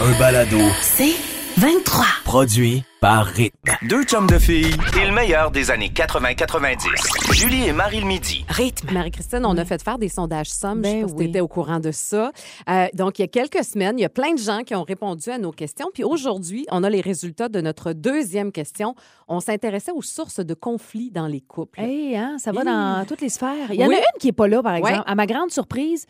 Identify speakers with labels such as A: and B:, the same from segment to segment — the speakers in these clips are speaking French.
A: Un balado.
B: C'est 23.
A: Produit par Rythme.
C: Deux chums de filles et le meilleur des années 80-90. Julie et Marie le midi.
B: Rythme.
D: Marie-Christine, on a fait faire des sondages sommes. je
E: Ben oui.
D: tu étais au courant de ça. Euh, donc, il y a quelques semaines, il y a plein de gens qui ont répondu à nos questions. Puis aujourd'hui, on a les résultats de notre deuxième question. On s'intéressait aux sources de conflits dans les couples.
E: Hey, hein, ça va dans toutes les sphères. Il y en
D: Oui.
E: a une qui n'est pas là, par exemple. À ma grande surprise,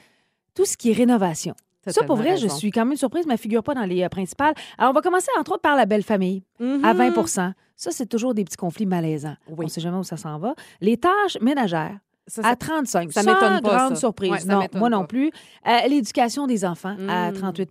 E: tout ce qui est rénovation. Ça, pour vrai, je suis quand même surprise, mais figure pas dans les euh, principales. Alors, on va commencer, entre autres, par la belle famille,
D: Mhm.
E: à 20% Ça, c'est toujours des petits conflits malaisants.
D: Oui.
E: On ne sait jamais où ça s'en va. Les tâches ménagères,
D: Ça,
E: à
D: ça-
E: 35
D: ça m'étonne pas,
E: grande
D: ça.
E: surprise.
D: Ouais,
E: non, moi non plus. Euh, L'éducation des enfants, à
D: Mm.
E: 38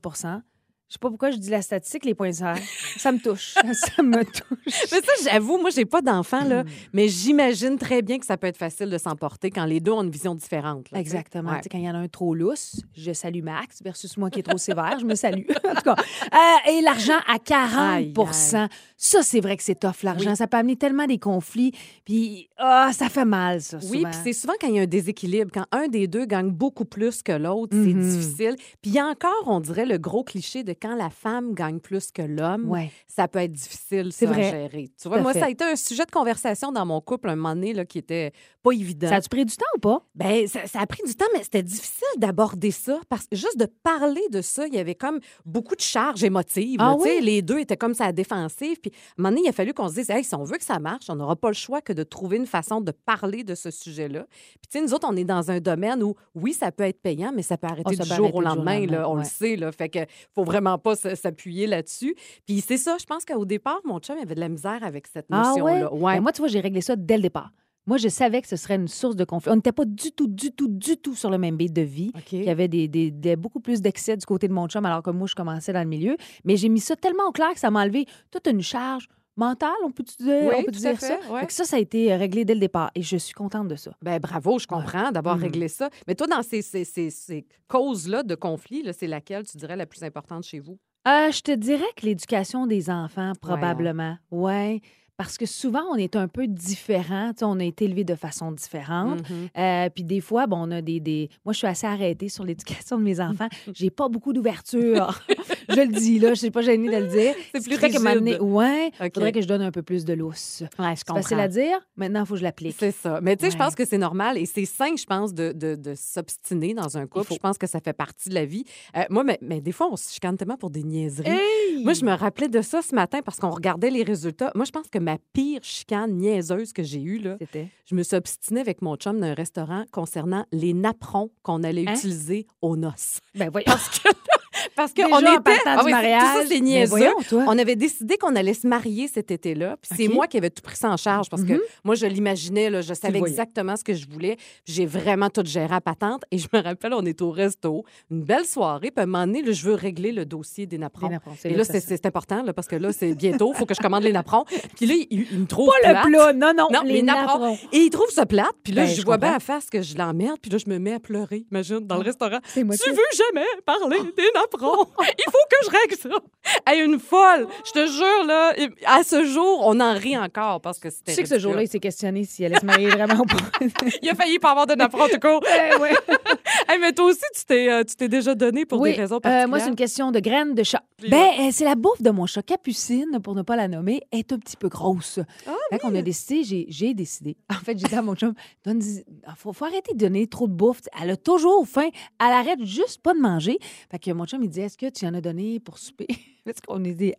E: Je sais pas pourquoi je dis la statistique, les points serrés. ça me touche. ça me touche.
D: Mais ça, j'avoue, moi, j'ai pas d'enfant,
E: Hmm.
D: là, mais j'imagine très bien que ça peut être facile de s'emporter quand les deux ont une vision différente. là.
E: Exactement.
D: Ouais.
E: Quand il y en a un trop lousse, je salue Max versus moi qui est trop sévère, je me salue. en tout cas. Euh, et l'argent à 40
D: Aïe,
E: Ça, c'est vrai que c'est tough, l'argent. Ça peut amener tellement des conflits. Puis, ah, ça fait mal, ça.
D: Oui, puis c'est souvent quand il y a un déséquilibre, quand un des deux gagne beaucoup plus que l'autre, c'est
E: Mhm.
D: difficile. Puis il y a encore, on dirait, le gros cliché de quand la femme gagne plus que l'homme,
E: Ouais.
D: ça peut être difficile
E: C'est vrai.
D: gérer. Tu vois, moi,
E: fait.
D: ça a été un sujet de conversation dans mon couple un moment donné là, qui était pas évident.
E: Ça a-tu pris du temps ou pas?
D: Ben, ça, ça a pris du temps, mais c'était difficile d'aborder ça parce que juste de parler de ça, il y avait comme beaucoup de charges émotives.
E: Ah
D: là,
E: oui?
D: Les deux étaient comme ça à défensive. Puis à un moment donné, il a fallu qu'on se dise, hey, si on veut que ça marche, on n'aura pas le choix que de trouver une façon de parler de ce sujet-là. Puis tu sais, nous autres, on est dans un domaine où, oui, ça peut être payant, mais ça peut arrêter
E: Oh, ça
D: du
E: peut
D: jour
E: arrêter
D: au
E: jour
D: lendemain. là, on
E: ouais.
D: le sait. Là, fait que faut vraiment pas s'appuyer là-dessus. Puis c'est ça, je pense qu'au départ, mon chum avait de la misère avec cette
E: Ah ouais?
D: notion-là. Ouais?
E: Ben, moi, tu vois, j'ai réglé ça dès le départ. Moi, je savais que ce serait une source de conflit. On n'était pas du tout, du tout, du tout sur le même beat de vie.
D: OK.
E: Il y avait des, des- des- beaucoup plus d'excès du côté de mon chum, alors que moi, je commençais dans le milieu. Mais j'ai mis ça tellement au clair que ça m'a enlevé toute une charge mentale, on peut dire,
D: Oui,
E: on peut dire ça.
D: fait, ouais.
E: Fait que ça, ça a été euh, réglé dès le départ et je suis contente de ça.
D: Ben bravo, je comprends d'avoir
E: Mhm.
D: réglé ça. Mais toi, dans ces, ces, ces- ces causes-là de conflit, là, c'est laquelle tu dirais la plus importante chez vous?
E: Euh, je te dirais que l'éducation des enfants, probablement. Ouais. Parce que souvent, on est un peu sais, on a été élevés de façon différente.
D: Mhm.
E: Euh, puis des fois, bon, on a des, des... Moi, je suis assez arrêtée sur l'éducation de mes enfants. J'ai pas beaucoup d'ouverture. je le dis, là. Je suis pas gênée de le dire.
D: C'est
E: Ce
D: plus
E: que
D: rigide.
E: m'amener- Ouais.
D: OK.
E: faudrait que je donne un peu plus de lousse.
D: Ouais, je
E: C'est facile à dire. Maintenant, il faut que je l'applique.
D: C'est ça. Mais tu sais, je pense que c'est normal et c'est sain, je pense, de, de, de s'obstiner dans un couple. Je pense que ça fait partie de la vie. Euh, moi, mais, mais des fois, on se chicane tellement pour des niaiseries.
E: Hey!
D: Moi, je me rappelais de ça ce matin parce qu'on regardait les résultats. Moi, je pense que ma pire chicane niaiseuse que j'ai eue, là,
E: C'était?
D: je me suis obstinée avec mon chum d'un restaurant concernant les napperons qu'on allait
E: Hein?
D: utiliser aux noces.
E: Ben, voyons.
D: Parce que, parce que
E: Déjà,
D: on
E: en
D: était.
E: partant
D: Ah oui,
E: mariage.
D: Tout ça, c'est niaiseux.
E: voyons.
D: On avait décidé qu'on allait se marier cet été-là. Puis c'est moi qui avais tout pris ça en charge parce que moi, je l'imaginais, je savais
E: Mhm.
D: exactement ce que je voulais. J'ai vraiment tout géré à patente. Et je me rappelle, on est au resto, une belle soirée. Puis à un moment donné, là, je veux régler le dossier des napperons. Et
E: là
D: c'est important là, parce que là, c'est bientôt. Il faut que je commande les napperons. Puis là, il, il me trouve.
E: Pas
D: plate.
E: le plat. Non, non,
D: Non,
E: les
D: les napperons.
E: napperons.
D: Et il trouve ça plate. Puis là,
E: Ben,
D: je
E: je
D: vois bien à face que je l'emmerde. Puis là, je me mets à pleurer, imagine, dans le restaurant.
E: C'est moi
D: Tu veux jamais parler des napperons? Il faut que je règle ça. Elle est une folle. Je te jure, là, à ce jour, on en rit encore parce que c'était.
E: Tu sais que ce jour-là, il s'est questionné si elle allait se marier vraiment ou pas.
D: Il a failli pas avoir de napperons, tout court.
E: Eh ouais.
D: Hey, mais toi aussi, tu t'es, euh, tu t'es déjà donné pour
E: oui,
D: des raisons
E: euh,
D: particulières.
E: moi, c'est une question de graines de chat.
D: Puis,
E: Ben, euh, c'est la bouffe de mon chat. Capucine, pour ne pas la nommer, est un petit peu grosse.
D: Ah
E: fait qu'on a décidé, j'ai, j'ai décidé. En fait, j'ai dit à mon chum, donne, faut, faut arrêter de donner trop de bouffe. Elle a toujours faim. Elle arrête juste pas de manger. Fait que mon chum, il dit, est-ce que tu en as donné pour souper? Parce qu'on est dit,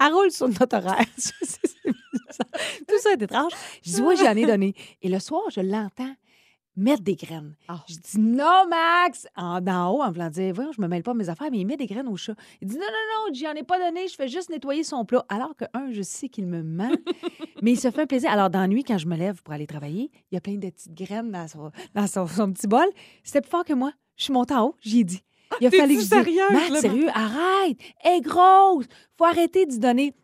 E: elle roule sur notre horaire. Tout ça est étrange. Je dis, oui, j'en ai donné. Et le soir, je l'entends mettre des graines.
D: Ah.
E: Je dis non, Max! En, d'en haut, en voulant dire, voyons, je me mêle pas de mes affaires, mais il met des graines au chat. Il dit non, non, non, j'en ai pas donné, je fais juste nettoyer son plat. Alors que, un, je sais qu'il me ment, mais il se fait un plaisir. Alors, dans la nuit, quand je me lève pour aller travailler, il y a plein de petites graines dans son, dans son, son petit bol. C'était plus fort que moi. Je suis montée en haut, j'y ai dit. Il a fallu que je dise,
D: là?
E: sérieux, arrête, elle est grosse. Faut arrêter d'y donner.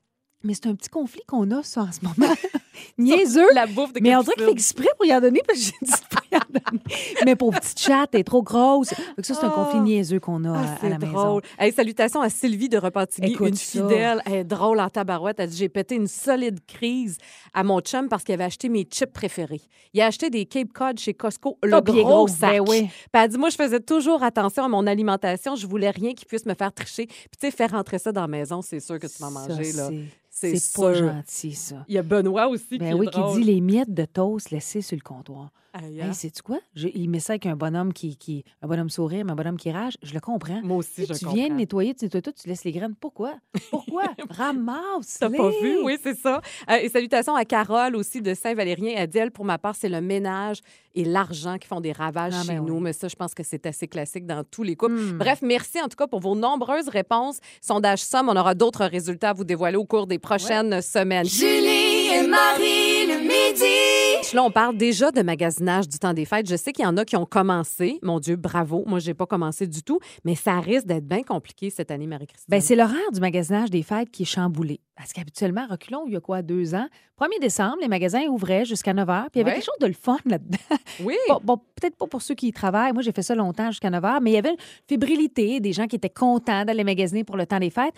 E: Mais c'est un petit conflit qu'on a, ça, en ce moment. Niaiseux.
D: La bouffe de
E: Mais on dirait qu'il fait exprès pour y en donner, parce que j'ai dit pas. Mais pour petite chatte, elle est trop grosse. Fait que ça, c'est un
D: Ah.
E: conflit niaiseux qu'on a
D: Ah,
E: à- la maison.
D: drôle. Hey, salutations à Sylvie de Repentigny,
E: Écoute
D: une
E: ça.
D: fidèle. Elle drôle en tabarouette. Elle dit J'ai pété une solide crise à mon chum parce qu'il avait acheté mes chips préférés. Il a acheté des Cape Cod chez Costco, le
E: Ah, est
D: gros
E: gros,
D: sac.
E: ben oui.
D: Puis elle dit Moi, je faisais toujours attention à mon alimentation. Je voulais rien qui puisse me faire tricher. Puis, tu sais, faire rentrer ça dans la maison, c'est sûr que tu vas
E: Ça,
D: manger. là.
E: c'est- pas gentil, ça.
D: Il y a Benoît aussi qui
E: Ben
D: est
E: qui
D: drôle.
E: dit les miettes de toast laissées sur le comptoir. Hey,
D: hein?
E: sais-tu quoi? Je- il met ça avec un bonhomme qui, qui. Un bonhomme sourire, mais un bonhomme qui rage. Je le comprends.
D: Moi aussi,
E: Tu sais,
D: je
E: tu
D: comprends.
E: viens de nettoyer, tu nettoies tout, tu laisses les graines. Pourquoi? Pourquoi? Ramasse!
D: T'as pas vu? Oui, c'est ça. Euh, et salutations à Carole aussi de Saint-Valérien. Elle dit, elle, pour ma part, c'est le ménage et l'argent qui font des ravages
E: Ah,
D: chez
E: ben
D: nous.
E: oui.
D: Mais ça, je pense que c'est assez classique dans tous les couples.
E: Hmm.
D: Bref, merci en tout cas pour vos nombreuses réponses. Sondage Somme, on aura d'autres résultats à vous dévoiler au cours des prochaines semaines.
B: Julie et Marie midi.
D: Là, on parle déjà de magasinage du temps des fêtes. Je sais qu'il y en a qui ont commencé. Mon Dieu, bravo. Moi, j'ai pas commencé du tout. Mais ça risque d'être bien compliqué cette année, Marie-Christine.
E: Ben, c'est l'horaire du magasinage des fêtes qui est chamboulé. Parce qu'habituellement, reculons, il y a quoi, deux ans? 1er décembre, les magasins ouvraient jusqu'à 9 h. Puis il y avait
D: Ouais.
E: quelque chose de le fun là-dedans.
D: oui.
E: Bon, bon, peut-être pas pour ceux qui y travaillent. Moi, j'ai fait ça longtemps jusqu'à 9 h, mais il y avait une fébrilité, des gens qui étaient contents d'aller magasiner pour le temps des fêtes.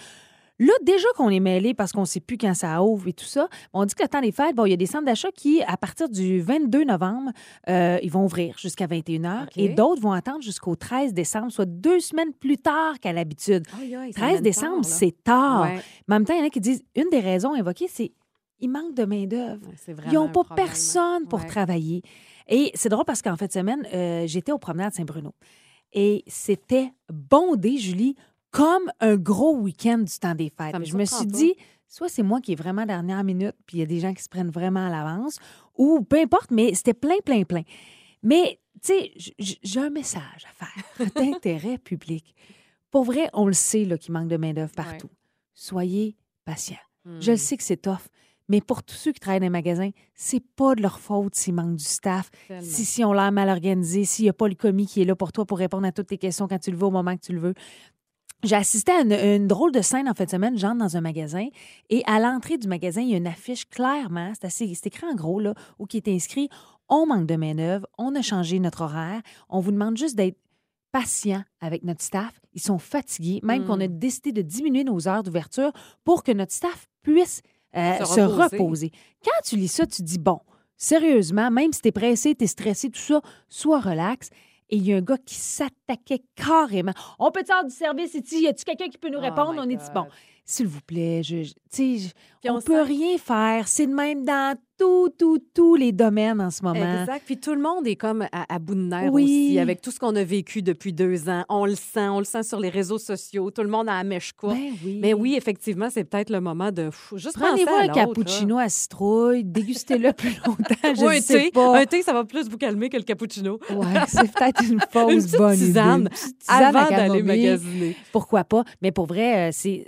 E: Là, déjà qu'on est mêlé parce qu'on ne sait plus quand ça ouvre et tout ça, on dit que le temps des fêtes, bon, il y a des centres d'achat qui, à partir du 22 novembre, euh, ils vont ouvrir jusqu'à 21 h et d'autres vont attendre jusqu'au 13 décembre, soit deux semaines plus tard qu'à l'habitude.
D: Aïe, aïe, ça
E: 13
D: mène
E: décembre, c'est tard.
D: Ouais.
E: Mais en même temps, il y en a qui disent une des raisons invoquées, c'est il manque de main-d'œuvre.
D: Ouais,
E: Ils n'ont pas
D: problème.
E: personne pour
D: Ouais.
E: travailler. Et c'est drôle parce qu'en fin de semaine, euh, j'étais au promenade Saint-Bruno. Et c'était bondé, Julie, comme un gros week-end du temps des fêtes.
D: Me
E: je me suis
D: pas.
E: dit, soit c'est moi qui est vraiment dernière minute, puis il y a des gens qui se prennent vraiment à l'avance, ou peu importe, mais c'était plein, plein, plein. Mais, tu sais, j'ai un message à faire d'intérêt public. Pour vrai, on le sait qu'il manque de main-d'œuvre partout. Soyez patients. Je
D: Hmm.
E: le sais que c'est tough, mais pour tous ceux qui travaillent dans les magasins, c'est pas de leur faute s'il manque du staff,
D: Tellement.
E: si, si on l'a mal organisé, s'il n'y a pas le commis qui est là pour toi pour répondre à toutes tes questions quand tu le veux, au moment que tu le veux. J'ai assisté à une, une drôle de scène en fin de semaine. J'entre dans un magasin et à l'entrée du magasin, il y a une affiche clairement, c'est assez, c'est écrit en gros, là, où qui est inscrit On manque de main-d'œuvre, on a changé notre horaire, on vous demande juste d'être patient avec notre staff. Ils sont fatigués, même
D: Mm.
E: qu'on a décidé de diminuer nos heures d'ouverture pour que notre staff puisse euh,
D: Se
E: se,
D: reposer.
E: reposer. Quand tu lis ça, tu dis bon, sérieusement, même si t'es pressé, t'es stressé, tout ça, sois relax. Et il y a un gars qui s'attaquait carrément. On peut te faire du service ici? Y a-tu quelqu'un qui peut nous
D: Oh
E: répondre? on est dit bon. S'il vous plaît, je, je- on,
D: on
E: peut
D: sent-
E: rien faire. C'est de même dans tout, tout, tous les domaines en ce moment.
D: Exact. Puis tout le monde est comme à, à bout de nerfs
E: Oui.
D: aussi, avec tout ce qu'on a vécu depuis deux ans. On le sent, on le sent sur les réseaux sociaux. Tout le monde a la mèche courte.
E: Ben oui.
D: Mais oui, effectivement, c'est peut-être le moment de pff, juste
E: Prenez-vous un
D: là.
E: cappuccino à citrouille, dégustez-le plus longtemps, je sais
D: thé.
E: pas.
D: Un thé, ça va plus vous calmer que le cappuccino.
E: Ouais, c'est peut-être une fausse
D: Une
E: bonne
D: tisane
E: idée. Une tisane
D: Avant d'aller magasiner.
E: Pourquoi pas? Mais pour vrai, euh, c'est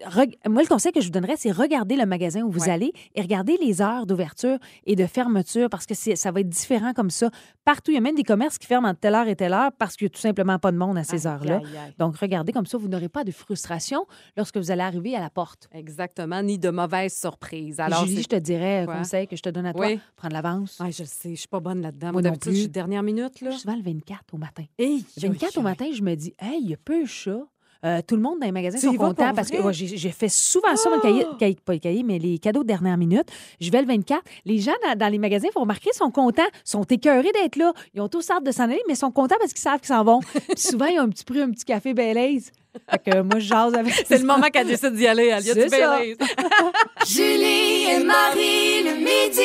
E: moi, le conseil que je vous donnerais, c'est regarder le magasin où vous
D: Ouais.
E: allez et regarder les heures d'ouverture et de fermeture parce que ça va être différent comme ça. Partout, il y a même des commerces qui ferment entre telle heure et telle heure parce qu'il n'y a tout simplement pas de monde à ces heures-là. Donc, regardez comme ça, vous n'aurez pas de frustration lorsque vous allez arriver à la porte.
D: Exactement, ni de mauvaises surprises. Alors,
E: Julie, je te dirais, un
D: Quoi?
E: conseil que je te donne à toi,
D: Oui.
E: prendre l'avance.
D: Ouais, je le sais, je suis pas bonne là-dedans.
E: Moi
D: d'habitude, je suis dernière minute, là.
E: Je suis le 24 au matin.
D: Hey,
E: 24 au matin, je me dis, hey, il y a peu de chats. Euh, tout le monde dans les magasins sont contents parce que?
D: Ah!
E: ouais, j'ai fait souvent ça, mon cahier, cahier- pas le cahier, mais les cadeaux de dernière minute. Je vais le 24. Les gens dans, dans les magasins, faut remarquer, sont contents, sont écœurés d'être là. Ils ont tous hâte de s'en aller, mais sont contents parce qu'ils savent qu'ils s'en vont. Puis souvent, ils ont un petit prix, un petit café Baileys. Fait que moi, je jase avec
D: C'est le moment qu'elle décide d'y aller. Elle y a
E: C'est
D: du
E: ça.
D: Baileys.
B: Julie et Marie le midi.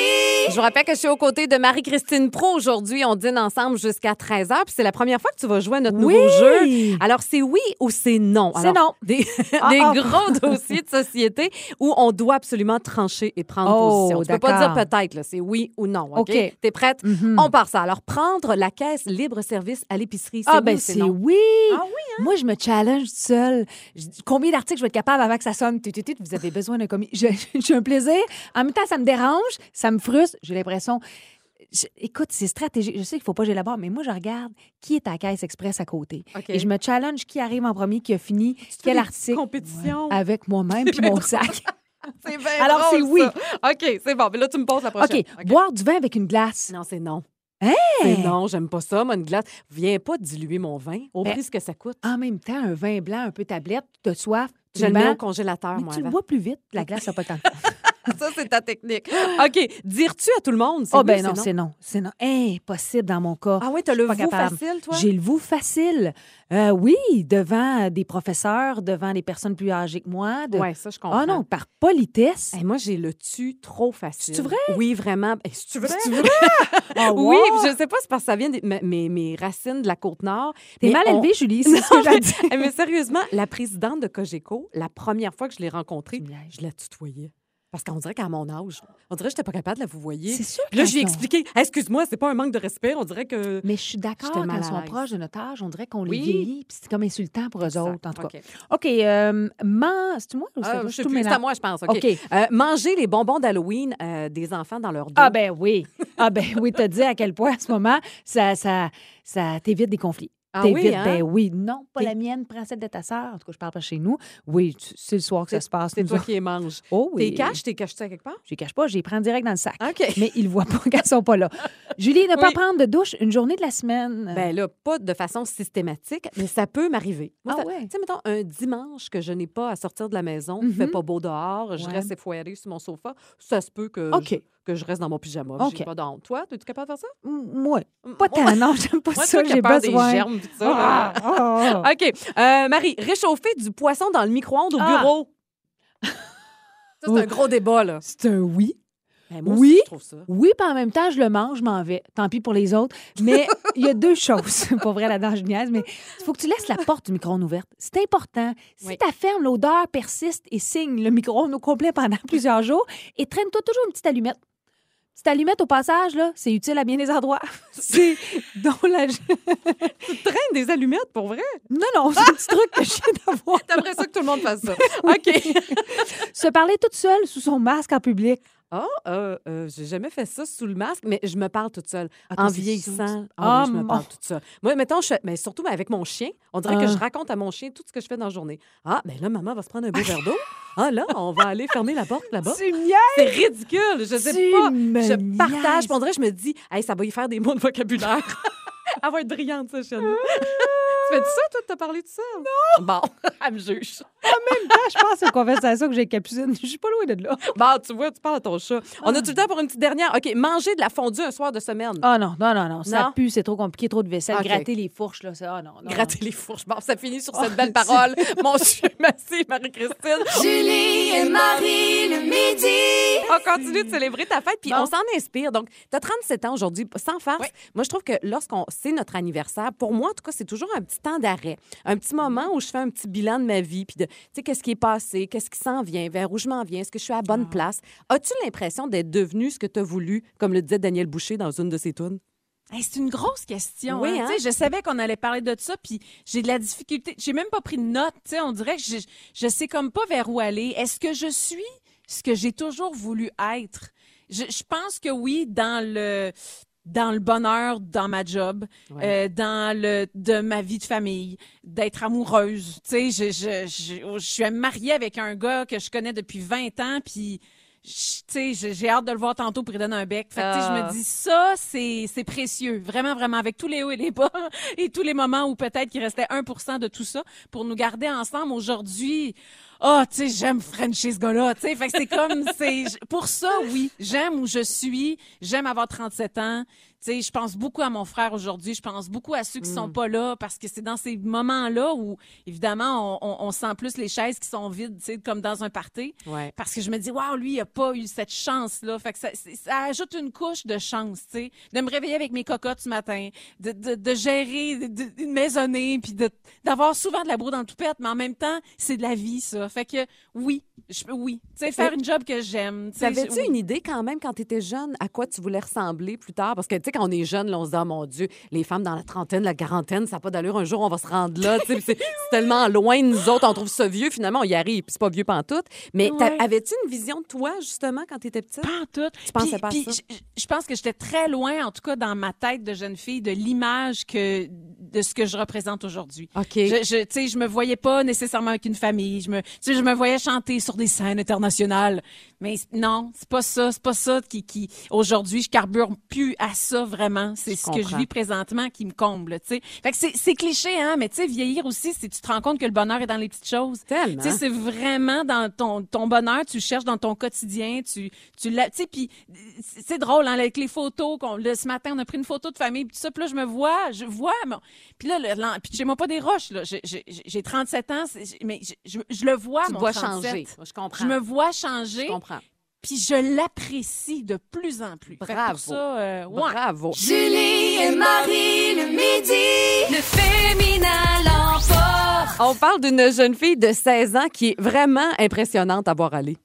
D: Je vous rappelle que je suis aux côtés de Marie-Christine Pro aujourd'hui. On dîne ensemble jusqu'à 13h. Puis c'est la première fois que tu vas jouer à notre
E: Oui!
D: nouveau jeu. Alors, c'est oui ou c'est non?
E: C'est non.
D: Des,
E: Ah,
D: des
E: ah.
D: gros dossiers de société où on doit absolument trancher et prendre
E: Oh,
D: position. Tu peux pas dire peut-être. C'est oui ou non. OK?
E: OK.
D: T'es prête?
E: Mhm.
D: On part ça. Alors, prendre la caisse libre-service à l'épicerie, c'est
E: Ah,
D: oui
E: ben
D: ou c'est
E: oui.
D: Ah oui,
E: Moi, je me challenge seule. Je dis, Combien d'articles je vais être capable avant que ça sonne? Tut, tut, tut, Vous avez besoin d'un commis. J'ai un plaisir. En même temps, ça me dérange, ça me frustre. J'ai l'impression. je- écoute, c'est stratégique. Je sais qu'il faut pas que j'élabore, mais moi, je regarde qui est à la caisse express à côté.
D: OK.
E: Et je me challenge qui arrive en premier, qui a fini, quel article.
D: compétitions?
E: Ouais, avec moi-même puis mon sac.
D: C'est bien
E: Alors, c'est oui.
D: OK, c'est bon. Mais là, tu me poses la
E: OK,
D: prochaine.
E: boire du vin avec une glace.
D: Non, c'est non. Non, j'aime pas ça, moi, une glace. Viens pas diluer mon vin au
E: Ben,
D: prix ce que ça coûte.
E: En même temps, un vin blanc un peu tablette, tu as soif, tu
D: Je le mets au congélateur,
E: mais
D: moi,
E: tu le bois plus vite, la glace n'a pas temps.
D: Ça, c'est ta technique. OK. Dire-tu à tout le monde? C'est
E: Oh,
D: oui,
E: ben
D: c'est
E: non, c'est non. C'est non. Impossible dans mon cas.
D: Ah oui, t'as le vous
E: capable.
D: facile, toi?
E: J'ai le vous facile. Euh, oui, devant des professeurs, devant des personnes plus âgées que moi. De...
D: Oui, ça, je comprends.
E: Ah non, par politesse.
D: Hey, moi, j'ai le tu trop facile.
E: C'est-tu vrai?
D: Oui, vraiment. Hey, C'est-tu vrai?
E: C'est vrai? Ah,
D: Oui,
E: wow!
D: je sais pas, c'est parce que ça vient de mes, racines de la Côte-Nord.
E: T'es mal
D: on-
E: élevée, Julie, c'est ce que j'ai dit.
D: Hey, mais sérieusement, la présidente de Cogeco, la première fois que je l'ai rencontrée,
E: Tu
D: je la tutoyais. Parce qu'on dirait qu'à mon âge, on dirait que j'étais pas capable de la vous voyez.
E: C'est sûr
D: Puis là, je lui ai expliqué, Hey, excuse-moi, c'est pas un manque de respect, on dirait que.
E: Mais je suis d'accord quand ils
D: à
E: sont proches de notre âge, on dirait qu'on
D: Oui.
E: les vieillit, puis c'est comme insultant pour eux autres, en tout cas.
D: OK.
E: OK, euh, man- c'est moi ou c'est
D: Ah, je c'est à moi, je pense. OK. Euh, manger les bonbons d'Halloween euh, des enfants dans leur dos.
E: Ah ben oui. Ah ben oui, te dis à quel point en ce moment, ça, ça, ça t'évite des conflits.
D: Ah
E: T'évites,
D: oui, hein?
E: ben oui. Non, pas la mienne, prends celle de ta sœur. En tout cas, je parle pas chez nous. Oui, tu- c'est le soir que ça se passe.
D: C'est
E: nous
D: toi
E: autres.
D: qui les manges.
E: Oh oui.
D: T'es caches, t'es caches-tu à quelque part?
E: Je les cache pas, je les prends direct dans le sac.
D: OK.
E: Mais ils ne voient pas qu'elles sont pas là. Julie, ne pas
D: Oui.
E: prendre de douche une journée de la semaine.
D: Ben là, pas de façon systématique, mais ça peut m'arriver. Moi,
E: Ah
D: ça-
E: ouais?
D: Tu sais, mettons, un dimanche que je n'ai pas à sortir de la maison, il fait
E: Mhm.
D: pas beau dehors, je
E: Ouais.
D: reste effoirée sur mon sofa, ça se peut que,
E: OK.
D: je, que je reste dans mon pyjama.
E: OK.
D: J'ai pas de honte. Toi, es-tu capable de faire ça?
E: Moi, pas tant. Non, j'aime pas
D: Moi,
E: ça. J'ai
D: peur
E: besoin.
D: des germes ça.
E: Ah, ah, ah.
D: OK. Euh, Marie, réchauffer du poisson dans le micro-ondes au bureau. Ça, c'est
E: Oui.
D: un gros débat, là.
E: C'est un oui.
D: Ben, moi
E: Oui.
D: aussi, je trouve ça.
E: Oui, puis en même temps, je le mange, je m'en vais. Tant pis pour les autres. Mais il y a deux choses. Pas vrai, là-dedans, je niaise, mais il faut que tu laisses la porte du micro-ondes ouverte. C'est important. Si
D: Oui.
E: ta ferme, l'odeur persiste et signe le micro-ondes au complet pendant plusieurs jours, et traîne-toi toujours une petite allumette. Petite allumette, au passage, là, c'est utile à bien des endroits. C'est dont la...
D: Tu traînes des allumettes, pour vrai?
E: Non, non, c'est un petit truc que je viens d'avoir.
D: T'aimerais ça que tout le monde fasse ça. OK.
E: Se parler toute seule sous son masque en public.
D: Ah, euh, euh, j'ai jamais fait ça sous le masque, mais je me parle toute seule.
E: Ah,
D: en vieillissant, ah, oui,
E: Ah,
D: je me parle toute seule. Moi, mettons, je mais surtout avec mon chien, on dirait que je raconte à mon chien tout ce que je fais dans la journée. Ah, ben là, maman va se prendre un beau verre d'eau. Ah, là, on va aller fermer la porte là-bas. C'est ridicule, je sais
E: Tu
D: pas. Je partage, on dirait, je me dis, hey, ça va y faire des mots de vocabulaire. Elle va être brillante, ça, chienne. tu fais ça, toi, de te parler de ça? Non! Bon, elle me juge.
E: En même temps, je pense aux conversations que j'ai avec Capucine. Je suis pas loin de là.
D: Bon, tu vois, tu parles à ton chat. On a tout le temps pour une petite dernière? OK, manger de la fondue un soir de semaine.
E: Ah non, non, non, non. Ça
D: Non?
E: pue, c'est trop compliqué, trop de vaisselle.
D: OK.
E: Gratter les fourches, là. Ah non, non.
D: Gratter les fourches. Bon, ça finit sur cette
E: Oh,
D: belle parole. Mon Dieu, merci, Marie-Christine.
B: Julie et Marie le midi.
D: On continue de célébrer ta fête, puis
E: Bon.
D: on s'en inspire. Donc, tu as 37 ans aujourd'hui, sans farce. Moi, je trouve que lorsqu'on c'est notre anniversaire, pour moi, en tout cas, c'est toujours un petit temps d'arrêt. Un petit moment où je fais un petit bilan de ma vie, puis de, sais, qu'est-ce qui est passé, qu'est-ce qui s'en vient, vers où je m'en viens, est-ce que je suis à la bonne place? As-tu l'impression d'être devenu ce que tu as voulu, comme le disait Daniel Boucher dans une de ses tunes?
F: Hey, c'est une grosse question.
D: Oui,
F: hein?
D: hein?
F: Je savais qu'on allait parler de ça, puis j'ai de la difficulté. J'ai même pas pris de notes. On dirait que je, je sais comme pas vers où aller. Est-ce que je suis ce que j'ai toujours voulu être? Je, je pense que oui, dans le dans le bonheur dans ma job,
D: Ouais.
F: euh, dans le de ma vie de famille, d'être amoureuse. Tu sais, je, je, je, je suis mariée avec un gars que je connais depuis 20 ans, puis j'ai j'ai hâte de le voir tantôt pour lui donner un bec. Fait que, je
D: Ah.
F: me dis, ça, c'est c'est précieux. Vraiment, vraiment, avec tous les hauts et les bas et tous les moments où peut-être qu'il restait 1% de tout ça pour nous garder ensemble aujourd'hui. Ah, tu sais, j'aime Frencher ce gars-là, tu sais. Fait que c'est comme, c'est, pour ça, oui, j'aime où je suis, j'aime avoir 37 ans. Tu sais, je pense beaucoup à mon frère aujourd'hui, je pense beaucoup à ceux qui sont pas là parce que c'est dans ces moments-là où, évidemment, on, on, on sent plus les chaises qui sont vides, tu sais, comme dans un party.
D: Ouais.
F: Parce que je me dis, waouh, lui, il a pas eu cette chance-là. Fait que ça, ça ajoute une couche de chance, tu sais. De me réveiller avec mes cocottes ce matin, de, de, de gérer de- une maisonnée, puis de, d'avoir souvent de la broue dans le toupette, mais en même temps, c'est de la vie, ça. Fait que oui, je, oui. Tu sais, faire une job que j'aime.
D: T'avais-tu
F: oui.
D: une idée quand même quand tu étais jeune à quoi tu voulais ressembler plus tard? Parce que, tu sais, quand on est jeune, là, on se dit, oh mon Dieu, les femmes dans la trentaine, la quarantaine, ça n'a pas d'allure. Un jour, on va se rendre là. C'est tellement loin de nous autres. On trouve ça vieux. Finalement, on y arrive. Puis c'est pas vieux pantoute. Mais
F: Ouais.
D: avais-tu une vision de toi, justement, quand tu étais petite?
F: Tout.
D: Tu pensais
F: Puis-
D: pas à
F: puis
D: ça?
F: Je, pense que j'étais très loin, en tout cas dans ma tête de jeune fille, de l'image que de ce que je représente aujourd'hui.
D: OK.
F: Je, je, tu sais, je me voyais pas nécessairement avec une famille. Je me, je me voyais chanter sur des scènes internationales. Mais non, c'est pas ça. C'est pas ça qui, qui aujourd'hui, je carbure plus à ça vraiment. C'est ce que je vis présentement qui me comble. Tu sais, fait que c'est, c'est cliché, hein. Mais tu sais, vieillir aussi, c'est tu te rends compte que le bonheur est dans les petites choses.
D: Tellement.
F: Tu sais, c'est vraiment dans ton, ton bonheur, tu le cherches dans ton quotidien, tu, tu l'as, tu sais, puis c'est drôle, hein, avec les photos qu'on, là, ce matin, on a pris une photo de famille, puis tout ça, puis là, je me vois, je vois, mon- puis là, le, puis chez moi pas des roches, là, j'ai, j'ai, j'ai 37 ans, mais je, je, je le vois,
D: tu
F: mon
D: vois
F: 37.
D: changer. Je comprends.
F: Je me vois changer,
D: Je comprends.
F: Puis je l'apprécie de plus en plus.
D: Bravo.
F: Pour ça, euh, ouais.
D: Bravo.
B: Julie et Marie le midi. Le féminin l'emporte.
D: On parle d'une jeune fille de 16 ans qui est vraiment impressionnante à voir aller.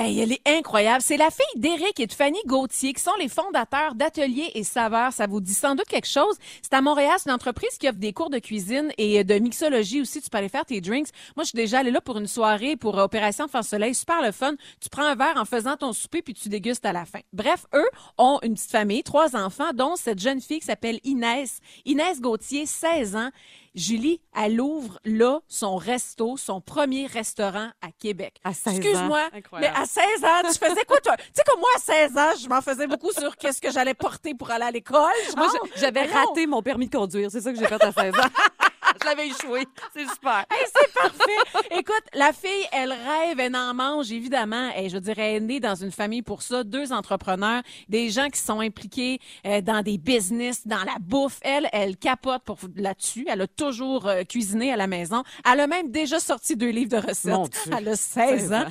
F: Elle est incroyable. C'est la fille d'Éric et de Fanny Gauthier, qui sont les fondateurs d'Atelier et Saveurs. Ça vous dit sans doute quelque chose? C'est à Montréal, c'est une entreprise qui offre des cours de cuisine et de mixologie aussi. Tu peux aller faire tes drinks. Moi, je suis déjà allée là pour une soirée pour euh, Opération Fan Soleil. Super le fun. Tu prends un verre en faisant ton souper puis tu dégustes à la fin. Bref, eux ont une petite famille, trois enfants, dont cette jeune fille qui s'appelle Inès. Inès Gauthier, 16 ans. Julie, elle ouvre là son resto, son premier restaurant à Québec.
D: À 16 ans.
F: Excuse-moi, mais à 16 ans, tu faisais quoi, toi? Tu sais, comme moi, à 16 ans, je m'en faisais beaucoup sur qu'est-ce que j'allais porter pour aller à l'école.
D: Moi, j'avais raté mon permis de conduire. C'est ça que j'ai fait à 16 ans. je l'avais échoué. C'est super.
F: Hey, c'est parfait. Écoute, la fille, elle rêve, elle en mange, évidemment. Et je dirais, elle est née dans une famille pour ça. Deux entrepreneurs, des gens qui sont impliqués euh, dans des business, dans la bouffe. Elle, elle capote pour là-dessus. Elle a toujours euh, cuisiné à la maison. Elle a même déjà sorti deux livres de recettes.
D: Mon Dieu.
F: Elle a 16 ans.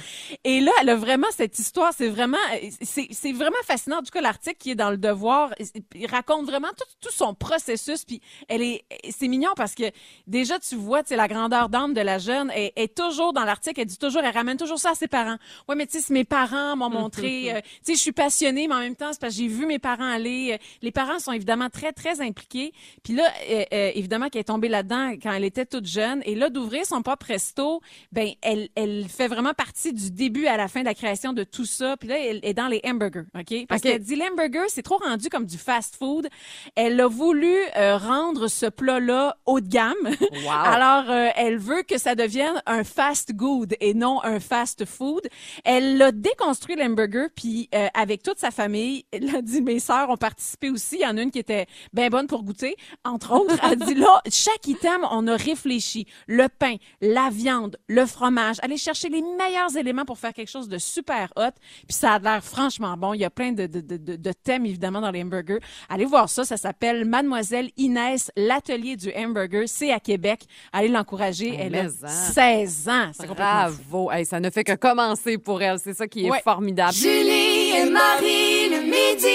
F: Et là, elle a vraiment cette histoire. C'est vraiment, euh, c'est, c'est vraiment fascinant. En tout cas, l'article qui est dans le Devoir, il raconte vraiment tout, tout son processus. Puis elle est, c'est mignon parce que déjà, tu vois, tu sais, la grandeur d'âme de la jeune est, est toujours dans l'article. Elle dit toujours, elle ramène toujours ça à ses parents. Ouais, mais tu sais, mes parents m'ont montré, euh, tu sais, je suis passionnée, mais en même temps, c'est parce que j'ai vu mes parents aller. Euh, Les parents sont évidemment très, très impliqués. Puis là, euh, euh, évidemment, qu'elle est tombée là-dedans quand elle était toute jeune. Et là, d'ouvrir son propre resto, ben, elle, elle fait vraiment partie du début à la fin de la création de tout ça. Puis là, elle est dans les hamburgers, OK? Parce
D: OK.
F: qu'elle dit l'hamburger, c'est trop rendu comme du fast-food. Elle a voulu euh, rendre ce plat-là haut de gamme.
D: Wow.
F: Alors, euh, elle veut que ça devienne un fast good et non un fast food. Elle a déconstruit l'hamburger, puis euh, avec toute sa famille, elle a dit, mes sœurs ont participé aussi. Il y en a une qui était bien bonne pour goûter. Entre autres, elle a dit, là, chaque item, on a réfléchi. Le pain, la viande, le fromage. Aller chercher les meilleurs éléments pour faire quelque chose de super hot. Puis ça a l'air franchement bon. Il y a plein de, de, de, de- de thèmes, évidemment, dans les hamburgers. Allez voir ça. Ça s'appelle Mademoiselle Inès, l'atelier du hamburger. C'est à Québec. Allez l'encourager.
D: Oh,
F: Elle a
D: mais hein.
F: 16 ans.
D: Bravo. Hey, ça ne fait que commencer pour elle. C'est ça qui est
F: Ouais.
D: formidable.
B: Julie et Marie le midi.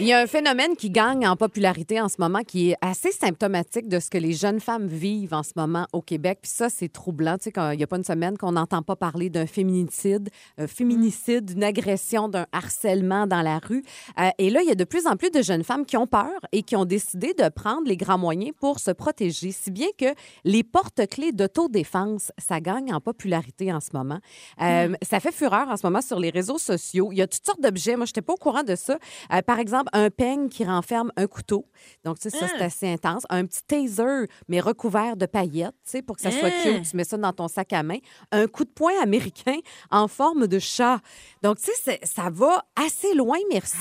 D: Il y a un phénomène qui gagne en popularité en ce moment qui est assez symptomatique de ce que les jeunes femmes vivent en ce moment au Québec. Puis ça, c'est troublant. Tu sais, quand- il n'y a pas une semaine qu'on n'entend pas parler d'un féminicide, un féminicide, d'une agression, d'un harcèlement dans la rue. Euh, et là, il y a de plus en plus de jeunes femmes qui ont peur et qui ont décidé de prendre les grands moyens pour se protéger, si bien que les porte-clés d'autodéfense, ça gagne en popularité en ce moment. Euh, Ça fait fureur en ce moment sur les réseaux sociaux. Il y a toutes sortes Moi, je n'étais pas au courant de ça. Euh, par exemple, un peigne qui renferme un couteau. Donc, tu sais, ça, c'est assez intense. Un petit taser, mais recouvert de paillettes, tu sais, pour que ça soit
F: Hein?
D: cute. Tu mets ça dans ton sac à main. Un coup de poing américain en forme de chat. Donc, tu sais, ça va assez loin, merci.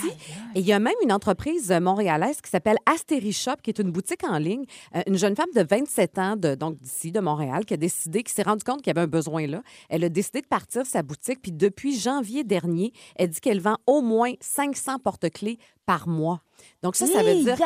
D: Et il y a même une entreprise euh, montréalaise qui s'appelle Astéry Shop, qui est une boutique en ligne. Euh, une jeune femme de 27 ans, de, donc d'ici, de Montréal, qui a décidé, qui s'est rendu compte qu'il y avait un besoin là. Elle a décidé de partir sa boutique. Puis depuis janvier dernier, elle dit qu'elle vend au moins 500 porte-clés par mois. Donc ça, ça veut dire que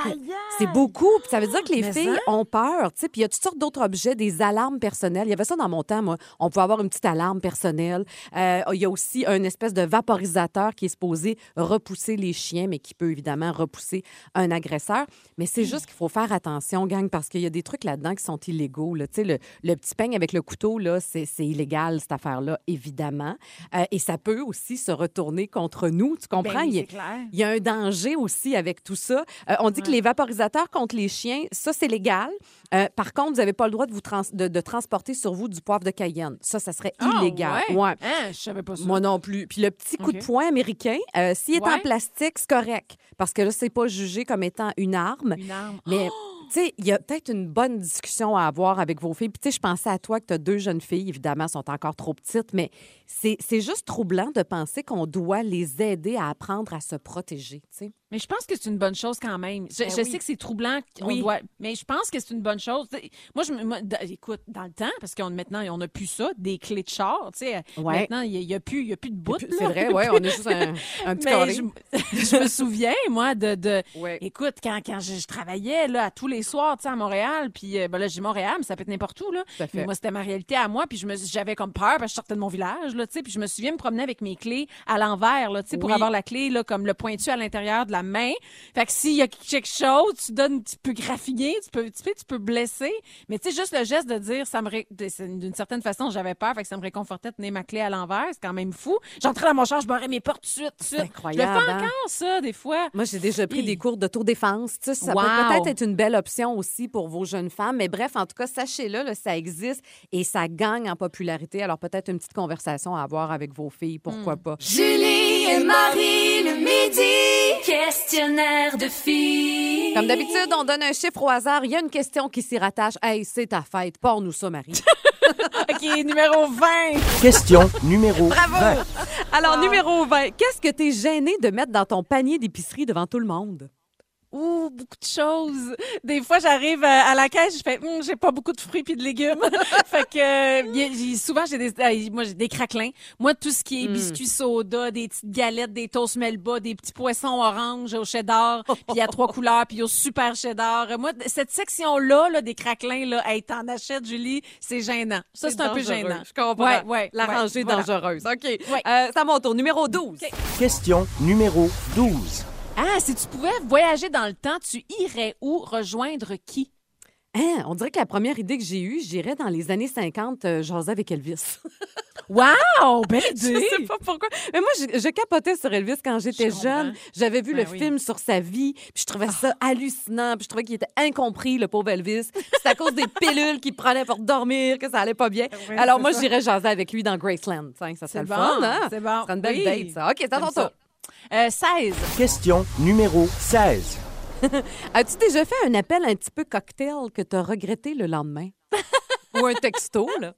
D: c'est beaucoup. Puis ça veut dire que les
F: Mais
D: filles
F: hein?
D: ont peur. tu sais. Puis il y a toutes sortes d'autres objets, des alarmes personnelles. Il y avait ça dans mon temps, moi. On pouvait avoir une petite alarme personnelle. Euh, il y a aussi un espèce de vaporisateur qui est supposé repousser les chiens, mais qui peut évidemment repousser un agresseur. Mais c'est juste qu'il faut faire attention, gang, parce qu'il y a des trucs là-dedans qui sont illégaux. là. Tu sais, le, le petit peigne avec le couteau, là, c'est c'est illégal, cette affaire-là, évidemment. Euh, et ça peut aussi se retourner contre nous. Tu comprends?
F: Ben,
D: Il y a- il y a un danger aussi avec tout ça. Euh, on dit que les vaporisateurs contre les chiens, ça, c'est légal. Euh, par contre, vous n'avez pas le droit de, vous trans- de, de transporter sur vous du poivre de Cayenne. Ça, ça serait
F: Ah,
D: illégal.
F: ouais?
D: Ouais.
F: Hein, je savais pas ça.
D: Moi non plus. Puis le petit coup de poing américain, euh, s'il est en plastique, c'est correct. Parce que là, c'est pas jugé comme étant une arme.
F: Une arme.
D: Mais, tu sais, il y a peut-être une bonne discussion à avoir avec vos filles. Puis, tu sais, je pensais à toi que tu as deux jeunes filles, évidemment, sont encore trop petites, mais c'est juste troublant de penser qu'on doit les aider à apprendre à se protéger, tu sais.
F: Mais je pense que c'est une bonne chose quand même. Je,
D: Ben
F: je
D: oui.
F: sais que c'est troublant,
D: Oui.
F: doit, mais je pense que c'est une bonne chose. Moi, je, moi, écoute, dans le temps, parce qu'on maintenant, on n'a plus ça, des clés de char. Tu sais,
D: Ouais.
F: Maintenant, il n'y a, plus- il y a plus de bout.
D: C'est vrai, oui, on est juste un, un petit
F: Mais
D: carré.
F: je, je me souviens, moi, de. de
D: Ouais.
F: Écoute, quand, quand je, je travaillais là, à tous les soirs tu sais, à Montréal, puis euh, ben là, j'ai Montréal, mais ça peut être n'importe où. Là. Mais moi, c'était ma réalité à moi, puis je me- j'avais comme peur parce que je sortais de mon village. Là, tu sais, puis je me souviens me promener avec mes clés à l'envers là, tu sais, pour
D: Oui.
F: avoir la clé là, comme le pointu à l'intérieur de la main. Fait que s'il y a quelque chose, tu donnes, tu peux graffiner, tu peux, tu peux, tu peux blesser. Mais tu sais, juste le geste de dire, ça me ré- d'une certaine façon, j'avais peur, fait que ça me réconfortait de tenir ma clé à l'envers. C'est quand même fou. J'entrais dans mon char, je barrais mes portes tout de suite. tout de suite.
D: incroyable,
F: Je le fais
D: hein?
F: encore, ça, des fois.
D: Moi, j'ai déjà pris
F: Hi.
D: des cours d'autodéfense. Tu sais, ça
F: Wow.
D: peut peut-être être une belle option aussi pour vos jeunes femmes. Mais bref, en tout cas, sachez-le, là, ça existe et ça gagne en popularité. Alors, peut-être une petite conversation à avoir avec vos filles, pourquoi pas.
B: Julie et Marie le midi. Questionnaire de filles.
D: Comme d'habitude, on donne un chiffre au hasard. Il y a une question qui s'y rattache. Hey, c'est ta fête. Porte-nous ça, Marie.
F: OK, numéro 20.
G: Question numéro 20.
D: Alors, numéro 20. Qu'est-ce que tu es gêné de mettre dans ton panier d'épicerie devant tout le monde?
F: Ouh, beaucoup de choses. Des fois, j'arrive euh, à la caisse, je fais, Hum, j'ai pas beaucoup de fruits puis de légumes. fait que euh, souvent j'ai des, euh, moi j'ai des craquelins. Moi, tout ce qui est biscuits soda, des petites galettes, des toasts melba, des petits poissons orange au cheddar, puis il y a trois couleurs, puis au super cheddar. Euh, Moi, cette section là, là des craquelins là, hey, t'en achètes, Julie, c'est gênant. Ça, c'est un peu gênant.
D: Je comprends.
F: Ouais, ouais,
D: La
F: ouais,
D: rangée
F: voilà.
D: dangereuse. OK.
F: Ouais.
D: Euh, c'est à mon tour. Numéro 12.
G: Question numéro 12.
F: Ah, si tu pouvais voyager dans le temps, tu irais où? Rejoindre qui?
D: Hein, on dirait que la première idée que j'ai eue, j'irais dans les années 50 euh, jaser avec Elvis.
F: Wow, belle
D: je
F: idée.
D: sais pas pourquoi. Mais moi, je, je capotais sur Elvis quand j'étais
F: Je comprends.
D: jeune. J'avais vu
F: Ben
D: le
F: oui.
D: film sur sa vie, puis je trouvais ça hallucinant, puis je trouvais qu'il était incompris, le pauvre Elvis. C'est à cause des pilules qu'il prenait pour dormir que ça allait pas bien. Alors
F: c'est
D: moi,
F: ça.
D: j'irais jaser avec lui dans Graceland. Tiens, ça serait
F: C'est
D: le
F: bon,
D: fun, hein?
F: c'est bon.
D: Ça serait une belle
F: Oui.
D: date, ça. OK, c'est à ton
F: J'aime ça.
D: tour.
F: Euh, 16.
G: Question numéro 16.
D: As-tu déjà fait un appel un petit peu cocktail que tu as regretté le lendemain? Ou un texto, là?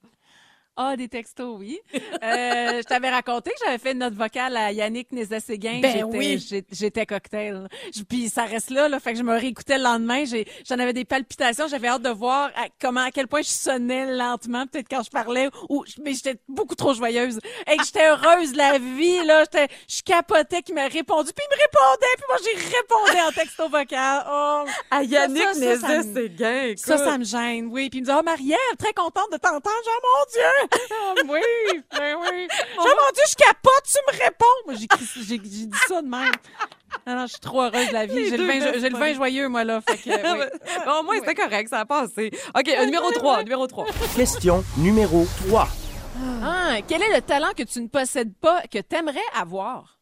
F: Ah, des textos, oui. Euh, je t'avais raconté que j'avais fait une note vocale à Yannick Nézet-Séguin.
D: Ben
F: j'étais,
D: oui.
F: J'étais cocktail. Puis ça reste là, là. Fait que je me réécoutais le lendemain. J'en avais des palpitations. J'avais hâte de voir à, comment, à quel point je sonnais lentement, peut-être quand je parlais. Ou, mais j'étais beaucoup trop joyeuse. Et que j'étais heureuse de la vie, là. J'étais, je capotais qu'il m'a répondu. Puis il me répondait. Puis moi, j'ai répondu en texto vocal. Oh.
D: À Yannick
F: Ça, ça, ça, ça me-
D: Nézet-Séguin.
F: Ça, ça me gêne, oui. Puis il me dit, oh, Marielle, très contente de t'entendre. Oh, mon Dieu! Ah, oui, ben oui. Oh, mon Dieu, je capote, tu me réponds. Moi, j'ai dit ça de même. Non, non, je suis trop heureuse de la vie. J'ai le, vin, le joyeux, moi, là. Fait que, oui.
D: Bon, au moins, c'était correct, ça a passé. OK, euh, numéro 3, numéro 3.
G: Question numéro 3.
F: Ah, quel est le talent que tu ne possèdes pas, que t'aimerais avoir?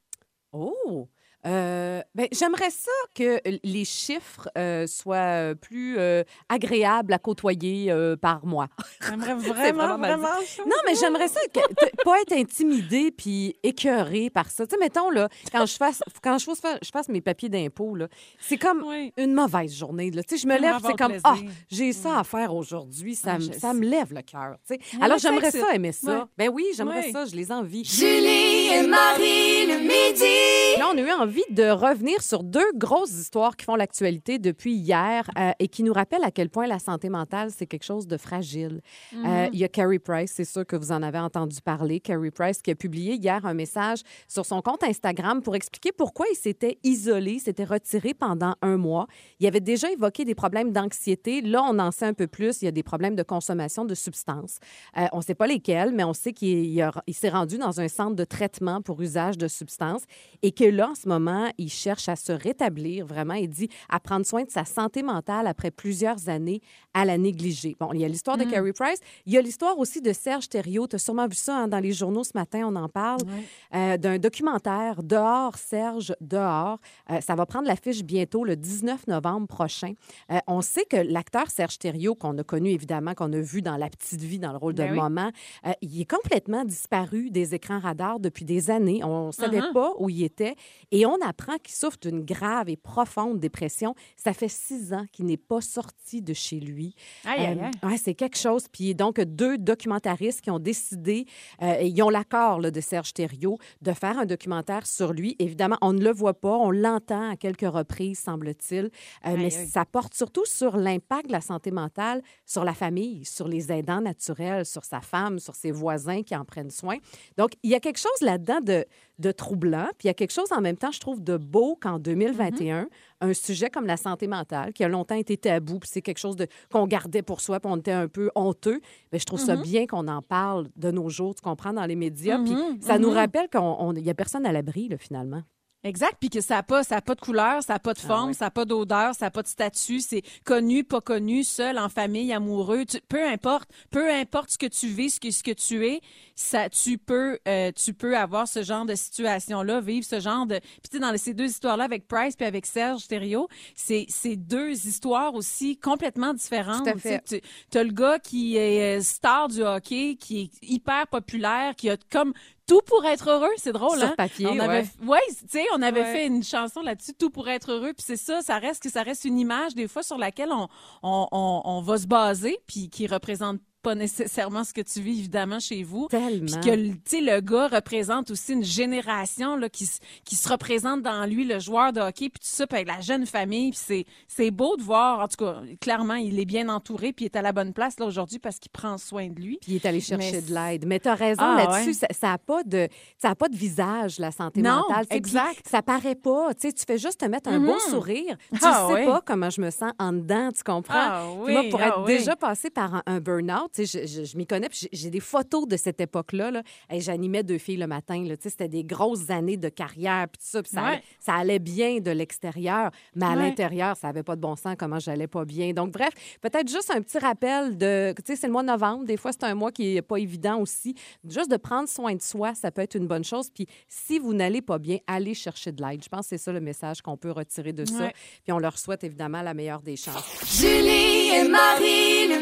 D: Oh! Euh, ben, j'aimerais ça que les chiffres euh, soient plus euh, agréables à côtoyer euh, par moi.
F: J'aimerais
D: vraiment
F: vraiment.
D: Non, mais j'aimerais ça que, pas être intimidée puis écœurée par ça. Tu sais, mettons, là, quand je fasse, quand je fasse, je fasse mes papiers d'impôt, là, c'est comme
F: Oui.
D: une mauvaise journée. Là. Tu sais, je me lève, c'est comme, ah,
F: plaisir.
D: j'ai ça à faire aujourd'hui. Ça,
F: Ah,
D: ça me lève le cœur. tu sais. Alors, j'aimerais ça, aimer ça.
F: Ouais.
D: Ben oui, j'aimerais
F: Ouais.
D: ça, je les envie.
B: Julie et Marie le midi.
D: Là, on a eu envie envie de revenir sur deux grosses histoires qui font l'actualité depuis hier euh, et qui nous rappellent à quel point la santé mentale, c'est quelque chose de fragile. Euh, il y a Carrie Price, c'est sûr que vous en avez entendu parler. Carrie Price qui a publié hier un message sur son compte Instagram pour expliquer pourquoi il s'était isolé, s'était retiré pendant un mois. Il avait déjà évoqué des problèmes d'anxiété. Là, on en sait un peu plus. Il y a des problèmes de consommation de substances. Euh, on ne sait pas lesquels, mais on sait qu'il il a- il s'est rendu dans un centre de traitement pour usage de substances et que là, en ce moment, il cherche à se rétablir vraiment. Il dit à prendre soin de sa santé mentale après plusieurs années à la négliger. Bon, il y a l'histoire de Carrie Price. Il y a l'histoire aussi de Serge Thériault. Tu as sûrement vu ça hein, dans les journaux ce matin, on en parle, euh, d'un documentaire Dehors, Serge, dehors. Euh, ça va prendre l'affiche bientôt, le 19 novembre prochain. Euh, on sait que l'acteur Serge Thériault, qu'on a connu évidemment, qu'on a vu dans La Petite Vie, dans le rôle de
F: Ben oui.
D: maman, il est complètement disparu des écrans radars depuis des années. On ne savait
F: Uh-huh.
D: pas où il était. Et on apprend qu'il souffre d'une grave et profonde dépression. Ça fait six ans qu'il n'est pas sorti de chez lui.
F: Aïe, aïe,
D: Euh, ouais, c'est quelque chose. Puis donc, deux documentaristes qui ont décidé, euh, et ils ont l'accord de Serge Thériault, de faire un documentaire sur lui. Évidemment, on ne le voit pas, on l'entend à quelques reprises, semble-t-il, Euh, mais ça porte surtout sur l'impact de la santé mentale sur la famille, sur les aidants naturels, sur sa femme, sur ses voisins qui en prennent soin. Donc, il y a quelque chose là-dedans de, de troublant, puis il y a quelque chose en même temps, je trouve, de beau qu'en 2021, un sujet comme la santé mentale, qui a longtemps été tabou, puis c'est quelque chose de- qu'on gardait pour soi, puis on était un peu honteux, mais je trouve ça bien qu'on en parle de nos jours, tu comprends, dans les médias, puis ça nous rappelle qu'il n'y a personne à l'abri, finalement.
F: Exact, puis que ça n'a pas, ça a pas de couleur, ça n'a pas de
D: Ah
F: forme,
D: ouais.
F: ça n'a pas d'odeur, ça n'a pas de statut, c'est connu, pas connu, seul, en famille, amoureux, tu- peu importe, peu importe ce que tu vis, ce que, ce que tu es, ça, tu peux, euh, tu peux avoir ce genre de situation-là, vivre ce genre de, puis tu sais, dans ces deux histoires-là avec Price puis avec Serge Thériault, c'est, c'est deux histoires aussi complètement différentes.
D: Tout à fait.
F: Tu as le gars qui est euh, star du hockey, qui est hyper populaire, qui a comme tout pour être heureux, c'est drôle,
D: Sur
F: hein?
D: papier,
F: on avait,
D: ouais.
F: ouais, tu sais, on avait
D: Ouais.
F: fait une chanson là-dessus, tout pour être heureux. Puis c'est ça, ça reste que ça reste une image des fois sur laquelle on, on, on, on va se baser, puis qui représente pas nécessairement ce que tu vis évidemment chez vous.
D: Tellement.
F: Puis que le- tu sais le gars représente aussi une génération là qui se- qui se représente dans lui le joueur de hockey puis tout ça puis avec la jeune famille puis c'est c'est beau de voir en tout cas clairement il est bien entouré puis il est à la bonne place là aujourd'hui parce qu'il prend soin de lui.
D: Puis il est allé chercher
F: Mais
D: de l'aide. Mais tu as raison
F: Ah,
D: là-dessus,
F: ouais.
D: ça n'a ça a pas, de, ça a pas de visage, la santé
F: Non,
D: mentale. tu sais. Puis
F: exact.
D: Ça paraît pas. Tu sais, tu fais juste te mettre un beau sourire. Tu
F: Ah,
D: sais
F: ouais.
D: pas comment je me sens en dedans, tu comprends?
F: Ah,
D: Puis moi,
F: oui,
D: pour
F: ah,
D: être
F: oui.
D: déjà passé par un, un burn-out, tu sais, je, je- je m'y connais, puis j'ai- des photos de cette époque-là. Là. Hey, J'animais deux filles le matin. Là. Tu sais, C'était des grosses années de carrière, puis tout ça. Puis ça,
F: Ouais.
D: allait, ça allait bien de l'extérieur, mais à
F: Ouais.
D: l'intérieur, ça n'avait pas de bon sens comment j'allais pas bien. Donc, bref, peut-être juste un petit rappel de. Tu sais, c'est le mois de novembre. Des fois, c'est un mois qui n'est pas évident aussi. Juste de prendre soin de soi, ça peut être une bonne chose. Puis si vous n'allez pas bien, allez chercher de l'aide. Je pense que c'est ça le message qu'on peut retirer de ça.
F: Ouais.
D: Puis on leur souhaite évidemment la meilleure des chances.
B: Julie et Marie le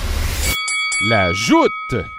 H: La joute.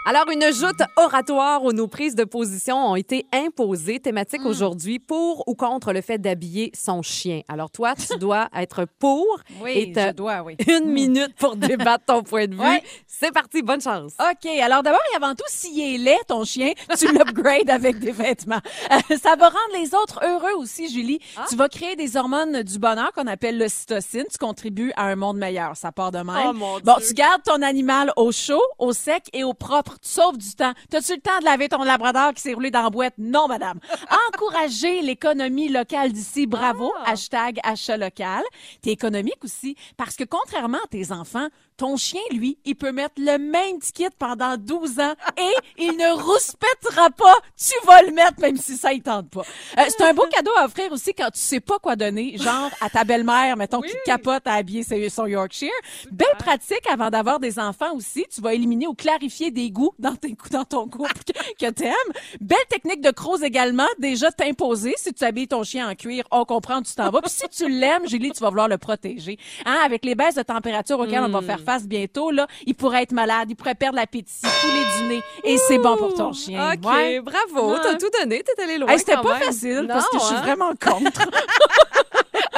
D: Alors, une joute oratoire où nos prises de position ont été imposées. Thématique aujourd'hui pour ou contre le fait d'habiller son chien. Alors, toi, tu dois être pour
F: Oui,
D: et
F: je dois, oui.
D: une minute pour débattre ton point de vue.
F: Ouais.
D: C'est parti, bonne chance.
F: OK. Alors, d'abord et avant tout, s'il est laid, ton chien, tu l'upgrades avec des vêtements. Euh, ça va rendre les autres heureux aussi, Julie.
D: Ah.
F: Tu vas créer des hormones du bonheur qu'on appelle l'ocytocine. Tu contribues à un monde meilleur. Ça part de même.
D: Oh, mon
F: bon,
D: Dieu.
F: tu gardes ton animal au chaud, au sec et au propre. Tu sauves du temps. T'as-tu le temps de laver ton labrador qui s'est roulé dans la boîte? Non, madame. Encourager l'économie locale d'ici. Bravo.
D: Ah.
F: Hashtag achat local. T'es économique aussi parce que contrairement à tes enfants, Ton chien, lui, il peut mettre le même ticket pendant 12 ans et il ne rouspètera pas. Tu vas le mettre même si ça il tente pas. Euh, c'est un beau cadeau à offrir aussi quand tu sais pas quoi donner, genre à ta belle-mère, mettons, qui te capote à habiller son Yorkshire. Belle pratique avant d'avoir des enfants aussi. Tu vas éliminer ou clarifier des goûts dans, tes, dans ton couple que, que t'aimes. Belle technique de crouse également. Déjà t'imposer. Si tu habilles ton chien en cuir, on comprend tu t'en vas. Puis si tu l'aimes, Julie, tu vas vouloir le protéger. Hein, avec les baisses de température auxquelles on va faire face bientôt, là, il pourrait être malade, il pourrait perdre l'appétit tous les dîners. Et c'est bon pour ton chien.
D: OK,
F: Ouais.
D: bravo. T'as tout donné. T'es allé loin.
F: Hey, C'était pas
D: même.
F: facile parce que je suis
D: hein?
F: vraiment contre.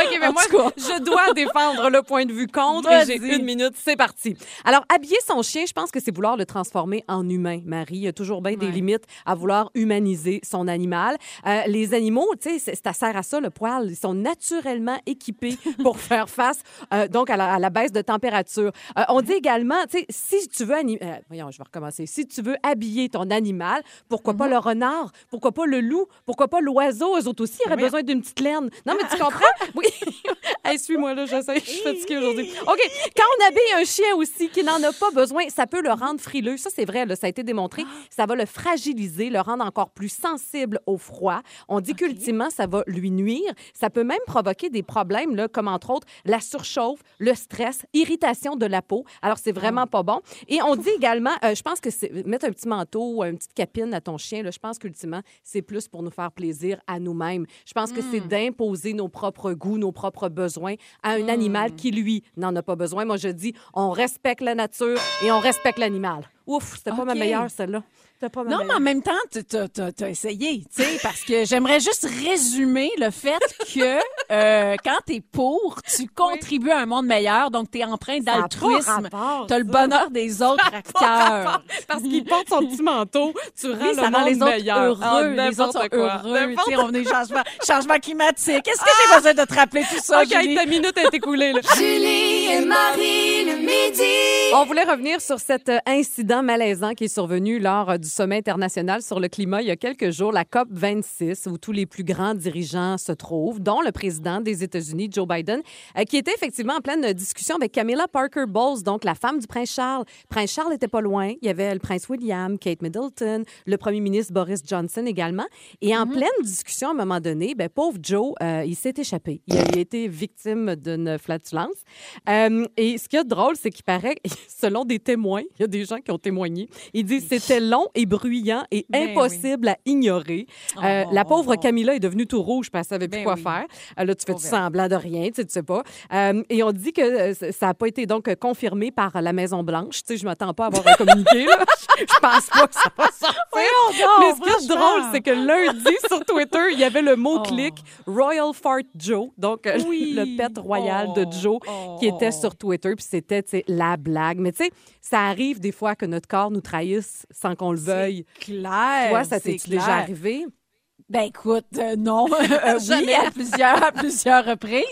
D: OK, mais moi, je dois défendre le point de vue contre j'ai une minute. C'est parti. Alors, habiller son chien, je pense que c'est vouloir le transformer en humain, Marie. Il y a toujours bien des limites à vouloir humaniser son animal. Euh, les animaux, tu sais, ça sert à ça, le poil. Ils sont naturellement équipés pour faire face, euh, donc, à la, à la baisse de température. Euh, on dit également, tu sais, si tu veux... voyons, je vais recommencer. Si tu veux habiller ton animal, pourquoi pas le renard? Pourquoi pas le loup? Pourquoi pas l'oiseau? Eux autres aussi auraient besoin d'une petite laine. Non, mais tu comprends? Oui. hey, suis-moi, là, j'essaie. Je suis fatiguée aujourd'hui. OK. Quand on habille un chien aussi qui n'en a pas besoin, ça peut le rendre frileux. Ça, c'est vrai, là, ça a été démontré. Ça va le fragiliser, le rendre encore plus sensible au froid. On dit qu'ultimement, ça va lui nuire. Ça peut même provoquer des problèmes, là, comme entre autres la surchauffe, le stress, irritation de la peau. Alors, c'est vraiment pas bon. Et on dit également, euh, je pense que c'est mettre un petit manteau ou une petite capine à ton chien, là, je pense qu'ultimement, c'est plus pour nous faire plaisir à nous-mêmes. Je pense que c'est d'imposer nos propres goûts, nos propres besoins à un animal qui, lui, n'en a pas besoin. Moi, je dis, on respecte la nature et on respecte l'animal. Ouf, c'était pas ma meilleure, celle-là. Pas
F: Non, mais en même temps, tu as, essayé, tu sais, parce que j'aimerais juste résumer le fait que euh, quand tu es pour, tu contribues à un monde meilleur, donc tu es empreint d'altruisme. Tu as le bonheur des autres à cœur.
D: Parce qu'il porte son petit manteau, tu rends
F: Oui,
D: le monde
F: les autres
D: meilleur.
F: heureux.
D: Ah,
F: les autres sont
D: quoi.
F: heureux. Tu sais, on est changement, changement climatique. Est-ce que j'ai besoin de te rappeler tout ça,
D: OK,
F: Julie?
D: ta minute est écoulée. Là.
B: Julie et Marie.
D: On voulait revenir sur cet euh, incident malaisant qui est survenu lors euh, du sommet international sur le climat il y a quelques jours, la COP 26, où tous les plus grands dirigeants se trouvent, dont le président des États-Unis, Joe Biden, euh, qui était effectivement en pleine discussion avec Camilla Parker Bowles, donc la femme du prince Charles. Prince Charles n'était pas loin. Il y avait le prince William, Kate Middleton, le premier ministre Boris Johnson également. Et en pleine discussion, à un moment donné, ben, pauvre Joe, euh, il s'est échappé. Il a, il a été victime d'une flatulence. Euh, et ce qui est drôle, c'est qu'il paraît, selon des témoins, il y a des gens qui ont témoigné, ils disent que c'était long et bruyant et
F: Ben
D: impossible à ignorer. Euh,
F: Oh,
D: la pauvre
F: oh.
D: Camilla est devenue tout rouge parce qu'elle savait plus
F: Ben
D: quoi
F: oui.
D: faire. Euh, là, tu fais
F: elle.
D: semblant de rien, tu sais, tu sais pas. Euh, et on dit que euh, ça n'a pas été donc euh, confirmé par la Maison-Blanche. Tu sais, je m'attends pas à avoir un communiqué. là. Je pense pas que ça va sortir. Mais ce qui est drôle, c'est que lundi, sur Twitter, il y avait le mot-clic
F: Oh.
D: Royal Fart Joe, donc euh,
F: Oui.
D: le pet royal de
F: Oh,
D: Joe, qui était sur Twitter, puis c'était la blague. Mais tu sais, ça arrive des fois que notre corps nous trahisse sans qu'on le veuille.
F: Claire.
D: Toi, ça
F: c'est
D: t'est déjà
F: clair.
D: arrivé?
F: Ben écoute, euh, non. Euh, oui, à plusieurs, à plusieurs reprises.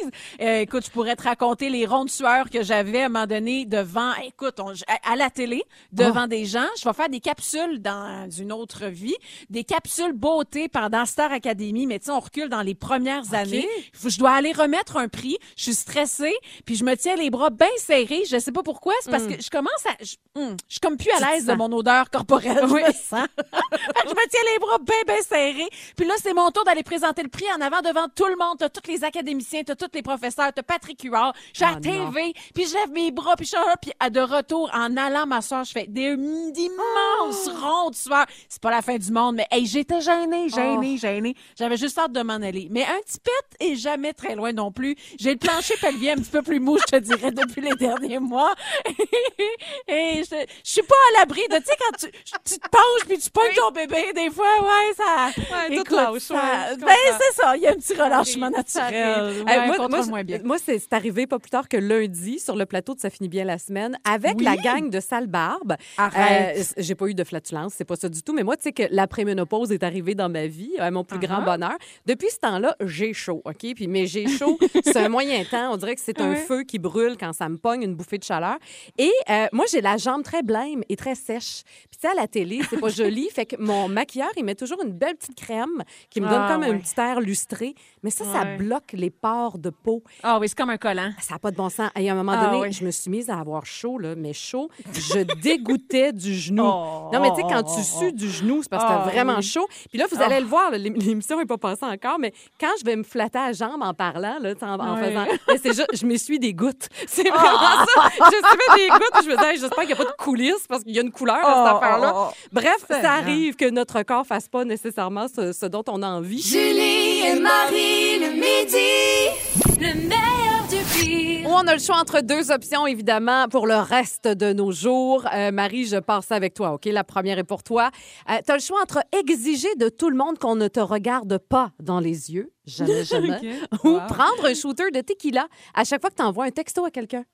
F: Euh, écoute, je pourrais te raconter les rondes sueurs que j'avais à un moment donné devant, écoute, on- à, à la télé, devant des gens. Je vais faire des capsules dans une autre vie, des capsules beauté pendant Star Academy, mais tu sais, on recule dans les premières années. Je dois aller remettre un prix. Je suis stressée, puis je me tiens les bras bien serrés. Je sais pas pourquoi, c'est parce que je commence à... Je, hum, je suis comme plus
D: Hmm.
F: À l'aise de mon odeur corporelle, je
D: Oui.
F: me sens. Fait que je me tiens les bras bien, bien serrés. Puis là, c'est mon tour d'aller présenter le prix en avant devant tout le monde. T'as tous les académiciens, t'as tous les professeurs, t'as Patrick Huard. Je suis à
D: Ah, non.
F: TV, puis je lève mes bras, puis je suis là, puis à de retour, en allant m'asseoir, je fais des d'immenses
D: Oh!
F: rondes sueurs. C'est pas la fin du monde, mais hey, j'étais gênée,
D: Oh.
F: gênée, gênée. J'avais juste hâte de m'en aller. Mais un petit pet est jamais très loin non plus. J'ai le plancher pelvien un petit peu plus mou, je te dirais, depuis les derniers mois. Et je, je suis pas à l'abri de, tu sais, quand tu, tu te penches puis tu pognes ton bébé, des fois, ouais, ça.
D: Ouais,
F: ça-
D: ouais,
F: ben, c'est ça, il y a un petit relâchement naturel. Ouais,
D: Euh, moi,
F: contrôle
D: moi,
F: moins bien.
D: moi, c'est arrivé pas plus tard que lundi sur le plateau de Ça finit bien la semaine avec
F: Oui.
D: la gang de Sale Barbe.
F: Arrête.
D: Euh, J'ai pas eu de flatulence, c'est pas ça du tout. Mais moi, tu sais que l'après-ménopause est arrivée dans ma vie, à mon plus grand
F: ah.
D: bonheur. Depuis ce temps-là, j'ai chaud, OK? Puis, mais j'ai chaud, c'est un moyen temps. On dirait que c'est un feu qui brûle quand ça me pogne une bouffée de chaleur. Et euh, moi, j'ai la jambe très blême et très sèche. Puis, tu sais, à la télé, c'est pas joli. Fait que mon maquilleur, il met toujours une belle petite crème crème qui me donne
F: Ah,
D: comme un petit air lustré. Mais ça, ça
F: Ouais.
D: bloque les pores de peau.
F: Ah oui, c'est comme un collant.
D: Ça n'a pas de bon sens. Et à un moment
F: Ah,
D: donné,
F: oui.
D: je me suis mise à avoir chaud, là, mais chaud. Je dégoûtais du genou.
F: Oh,
D: non, mais tu sais, quand
F: oh,
D: tu
F: oh,
D: sues du genou, c'est parce que
F: Ah,
D: t'as vraiment
F: oui.
D: chaud. Puis là, vous
F: Ah.
D: allez le voir, l'émission n'est pas passée encore, mais quand je vais me flatter à la jambe en parlant, là, en, en faisant. mais c'est juste, je m'essuie des gouttes. C'est vraiment ça. Je suis des gouttes. Je me dis, Hey, j'espère qu'il n'y a pas de coulisses parce qu'il y a une couleur à cette
F: Oh,
D: affaire-là.
F: oh, oh.
D: Bref, ça arrive que notre corps fasse pas nécessairement ce, ce dont on a envie.
B: Julie et Marie le midi, le meilleur du pire.
D: Ou on a le choix entre deux options, évidemment, pour le reste de nos jours. Euh, Marie, je passe avec toi, OK? La première est pour toi. tu as le choix entre exiger de tout le monde qu'on ne te regarde pas dans les yeux, jamais, jamais, ou
F: Wow.
D: prendre un shooter de tequila à chaque fois que tu envoies un texto à quelqu'un.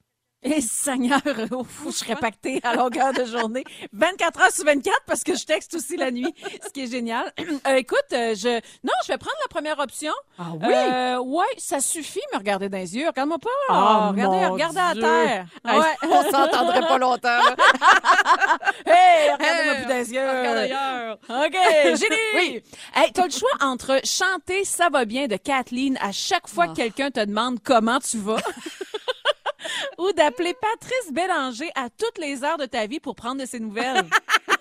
F: Et Seigneur, ouf, je serais pactée à longueur de journée. 24 heures sur 24 parce que je texte aussi la nuit, ce qui est génial. Euh, écoute, euh, je non, je vais prendre la première option.
D: Ah
F: oui? ouais, ça suffit me regarder dans les yeux. Regarde-moi pas.
D: Ah,
F: regardez, regardez à terre.
D: Hey, on s'entendrait pas longtemps.
F: Hey, regardez-moi
D: Hey,
F: plus dans les yeux.
D: regarde ailleurs.
F: OK, Julie!
D: Oui.
F: Hey, t'as le choix entre chanter Ça va bien de Kathleen à chaque fois
D: Ah.
F: que quelqu'un te demande comment tu vas ou d'appeler Patrice Bélanger à toutes les heures de ta vie pour prendre de ses nouvelles.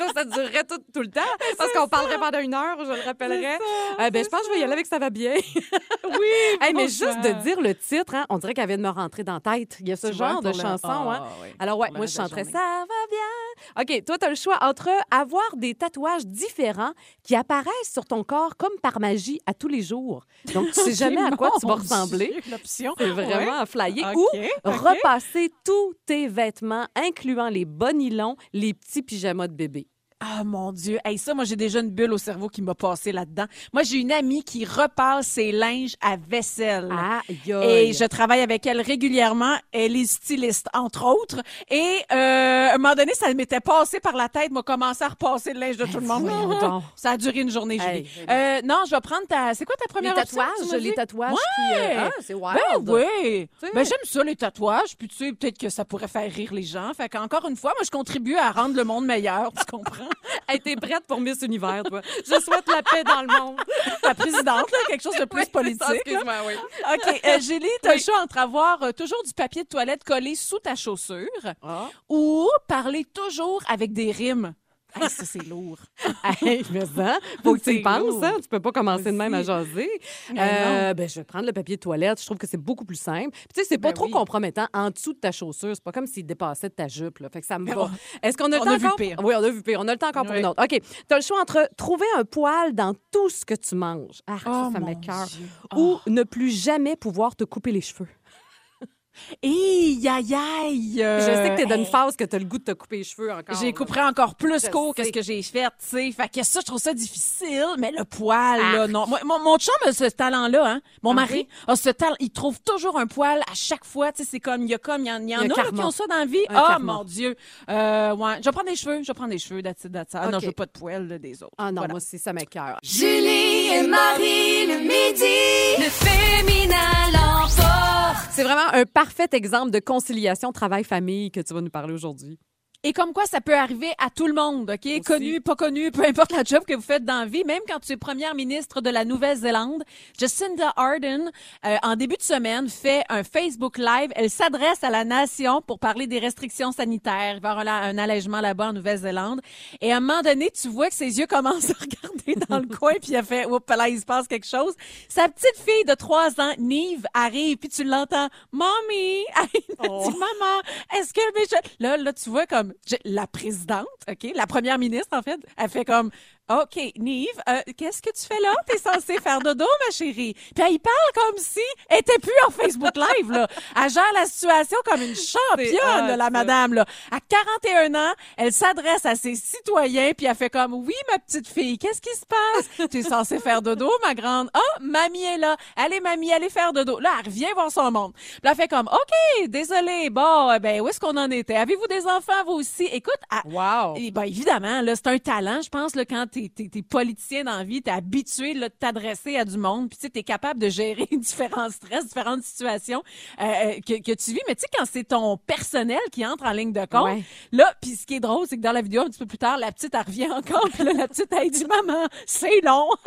D: Ça, ça durerait tout, tout le temps. Parce qu'on parlerait pendant une heure, je le rappellerai. Euh, ben, je pense que je vais y aller avec Ça va bien.
F: oui,
D: Hey, mais juste de dire le titre, hein, on dirait qu'elle vient de me rentrer dans la tête. Il y a ce
F: Tu vois,
D: genre de chanson.
F: Ah,
D: hein.
F: oui.
D: Alors, ouais,
F: Pour
D: moi, je chanterais. Ça va bien. OK, toi, tu as le choix entre avoir des tatouages différents qui apparaissent sur ton corps comme par magie à tous les jours. Donc, tu sais jamais à quoi tu vas ressembler.
F: L'option.
D: C'est vraiment
F: Ouais.
D: à flyer. Ou repasser tous tes vêtements, incluant les bas nylons, les petits pyjamas de bébé.
F: Ah mon Dieu, hey, ça, moi j'ai déjà une bulle au cerveau qui m'a passé là-dedans. Moi j'ai une amie qui repasse ses linges à vaisselle.
D: Aïe,
F: Et je travaille avec elle régulièrement. Elle est styliste, entre autres. Et euh, à un moment donné, ça m'était passé par la tête, m'a commencé à repasser le linge de tout le monde.
D: donc.
F: Ça a duré une journée, Julie.
D: Hey,
F: Euh, non, je vais prendre ta... C'est quoi ta
D: Les
F: première option, tu
D: tatouages, les tatouages
F: Ouais.
D: qui... euh, ah, c'est wild.
F: Ben oui. Ben j'aime ça les tatouages, puis tu sais peut-être que ça pourrait faire rire les gens. Fait qu'encore une fois, moi je contribue à rendre le monde meilleur, tu comprends?
D: Hey, t'es prête pour Miss Univers, toi? Je souhaite la paix dans le monde.
F: La présidente là, quelque chose de plus
D: Oui,
F: politique.
D: ça, excuse-moi, oui.
F: OK, euh, Julie, t'as le choix entre avoir euh, toujours du papier de toilette collé sous ta chaussure
D: Ah.
F: ou parler toujours avec des rimes. Hey, ça, c'est lourd.
D: Hey, mais ça, faut que tu y penses, hein. Tu peux pas commencer de même à jaser. Euh, ben, je vais prendre le papier de toilette. Je trouve que c'est beaucoup plus simple. Puis, tu sais, c'est pas
F: Ben
D: trop
F: oui.
D: compromettant en dessous de ta chaussure. C'est pas comme s'il dépassait de ta jupe, là. Fait que ça me
F: Mais
D: va. Est-ce qu'on a le
F: on
D: temps
F: a vu
D: encore?
F: pire.
D: Oui, on a vu pire. On a le temps encore pour une autre. OK. T'as le choix entre trouver un poil dans tout ce que tu manges. Ah, ça,
F: Oh,
D: ça
F: mon
D: m'écoeure. Ou ne plus jamais pouvoir te couper les cheveux.
F: Aïe, aïe, aïe.
D: Je sais que t'es dans une
F: euh,
D: phase que t'as le goût de te couper les cheveux encore.
F: J'ai
D: là.
F: couperé encore plus court que ce que j'ai fait, tu sais. Fait que ça, je trouve ça difficile, mais le poil, là,
D: Arc.
F: non. Moi, mon, mon chum a ce talent-là, hein. Mon
D: Ah
F: mari a ce talent. Il trouve toujours un poil à chaque fois, tu sais. C'est comme, il y a comme, il y en, il y en
D: Un
F: a
D: karma.
F: qui ont ça dans la vie.
D: Un
F: Ah,
D: karma.
F: mon Dieu. Euh, ouais. Je vais prendre des cheveux, je vais prendre des cheveux, that's it, that's it. Ah non, je veux pas de poil, là, des autres.
D: Ah non,
F: Voilà.
D: moi aussi, ça m'écoeure.
B: Julie et Marie le midi, le féminin l'emporte.
D: C'est vraiment un parfait exemple de conciliation travail-famille que tu vas nous parler aujourd'hui.
F: Et comme quoi, ça peut arriver à tout le monde, OK? Connu, pas connu, peu importe la job que vous faites dans la vie, même quand tu es première ministre de la Nouvelle-Zélande, Jacinda Ardern, euh, en début de semaine, fait un Facebook Live. Elle s'adresse à la nation pour parler des restrictions sanitaires. Il va y avoir un, allègement là-bas en Nouvelle-Zélande. Et à un moment donné, tu vois que ses yeux commencent à regarder dans le coin, puis elle fait, oups, là, il se passe quelque chose. Sa petite fille de trois ans, Nive, arrive, puis tu l'entends, Mommy! Elle dit, Maman, est-ce que mes Là, là, tu vois comme la présidente, OK, la première ministre, en fait, elle fait comme OK, Nive, euh, qu'est-ce que tu fais là? T'es censée faire dodo, ma chérie. Puis elle y parle comme si elle était plus en Facebook Live, là. Elle gère la situation comme une championne, là, la madame, là. À 41 ans, elle s'adresse à ses citoyens, puis elle fait comme, oui, ma petite fille, qu'est-ce qui se passe? tu es censée faire dodo, ma grande? Ah, mamie est là. Allez, mamie, allez faire dodo. Là, elle revient voir son monde. Puis elle fait comme, OK, désolé. Bon, euh, ben, où est-ce qu'on en était? Avez-vous des enfants, vous aussi? Écoute, à-
D: Wow!
F: et ben, évidemment, là, c'est un talent, je pense, là, quand t'es t'es, t'es, t'es politicien dans la vie, t'es habitué là, de t'adresser à du monde, puis tu sais, t'es capable de gérer différents stress, différentes situations euh, euh, que, que tu vis. Mais tu sais, quand c'est ton personnel qui entre en ligne de compte,
D: Ouais.
F: là, puis ce qui est drôle, c'est que dans la vidéo, un petit peu plus tard, la petite, elle revient encore, puis là, la petite, elle dit « Maman, c'est long! »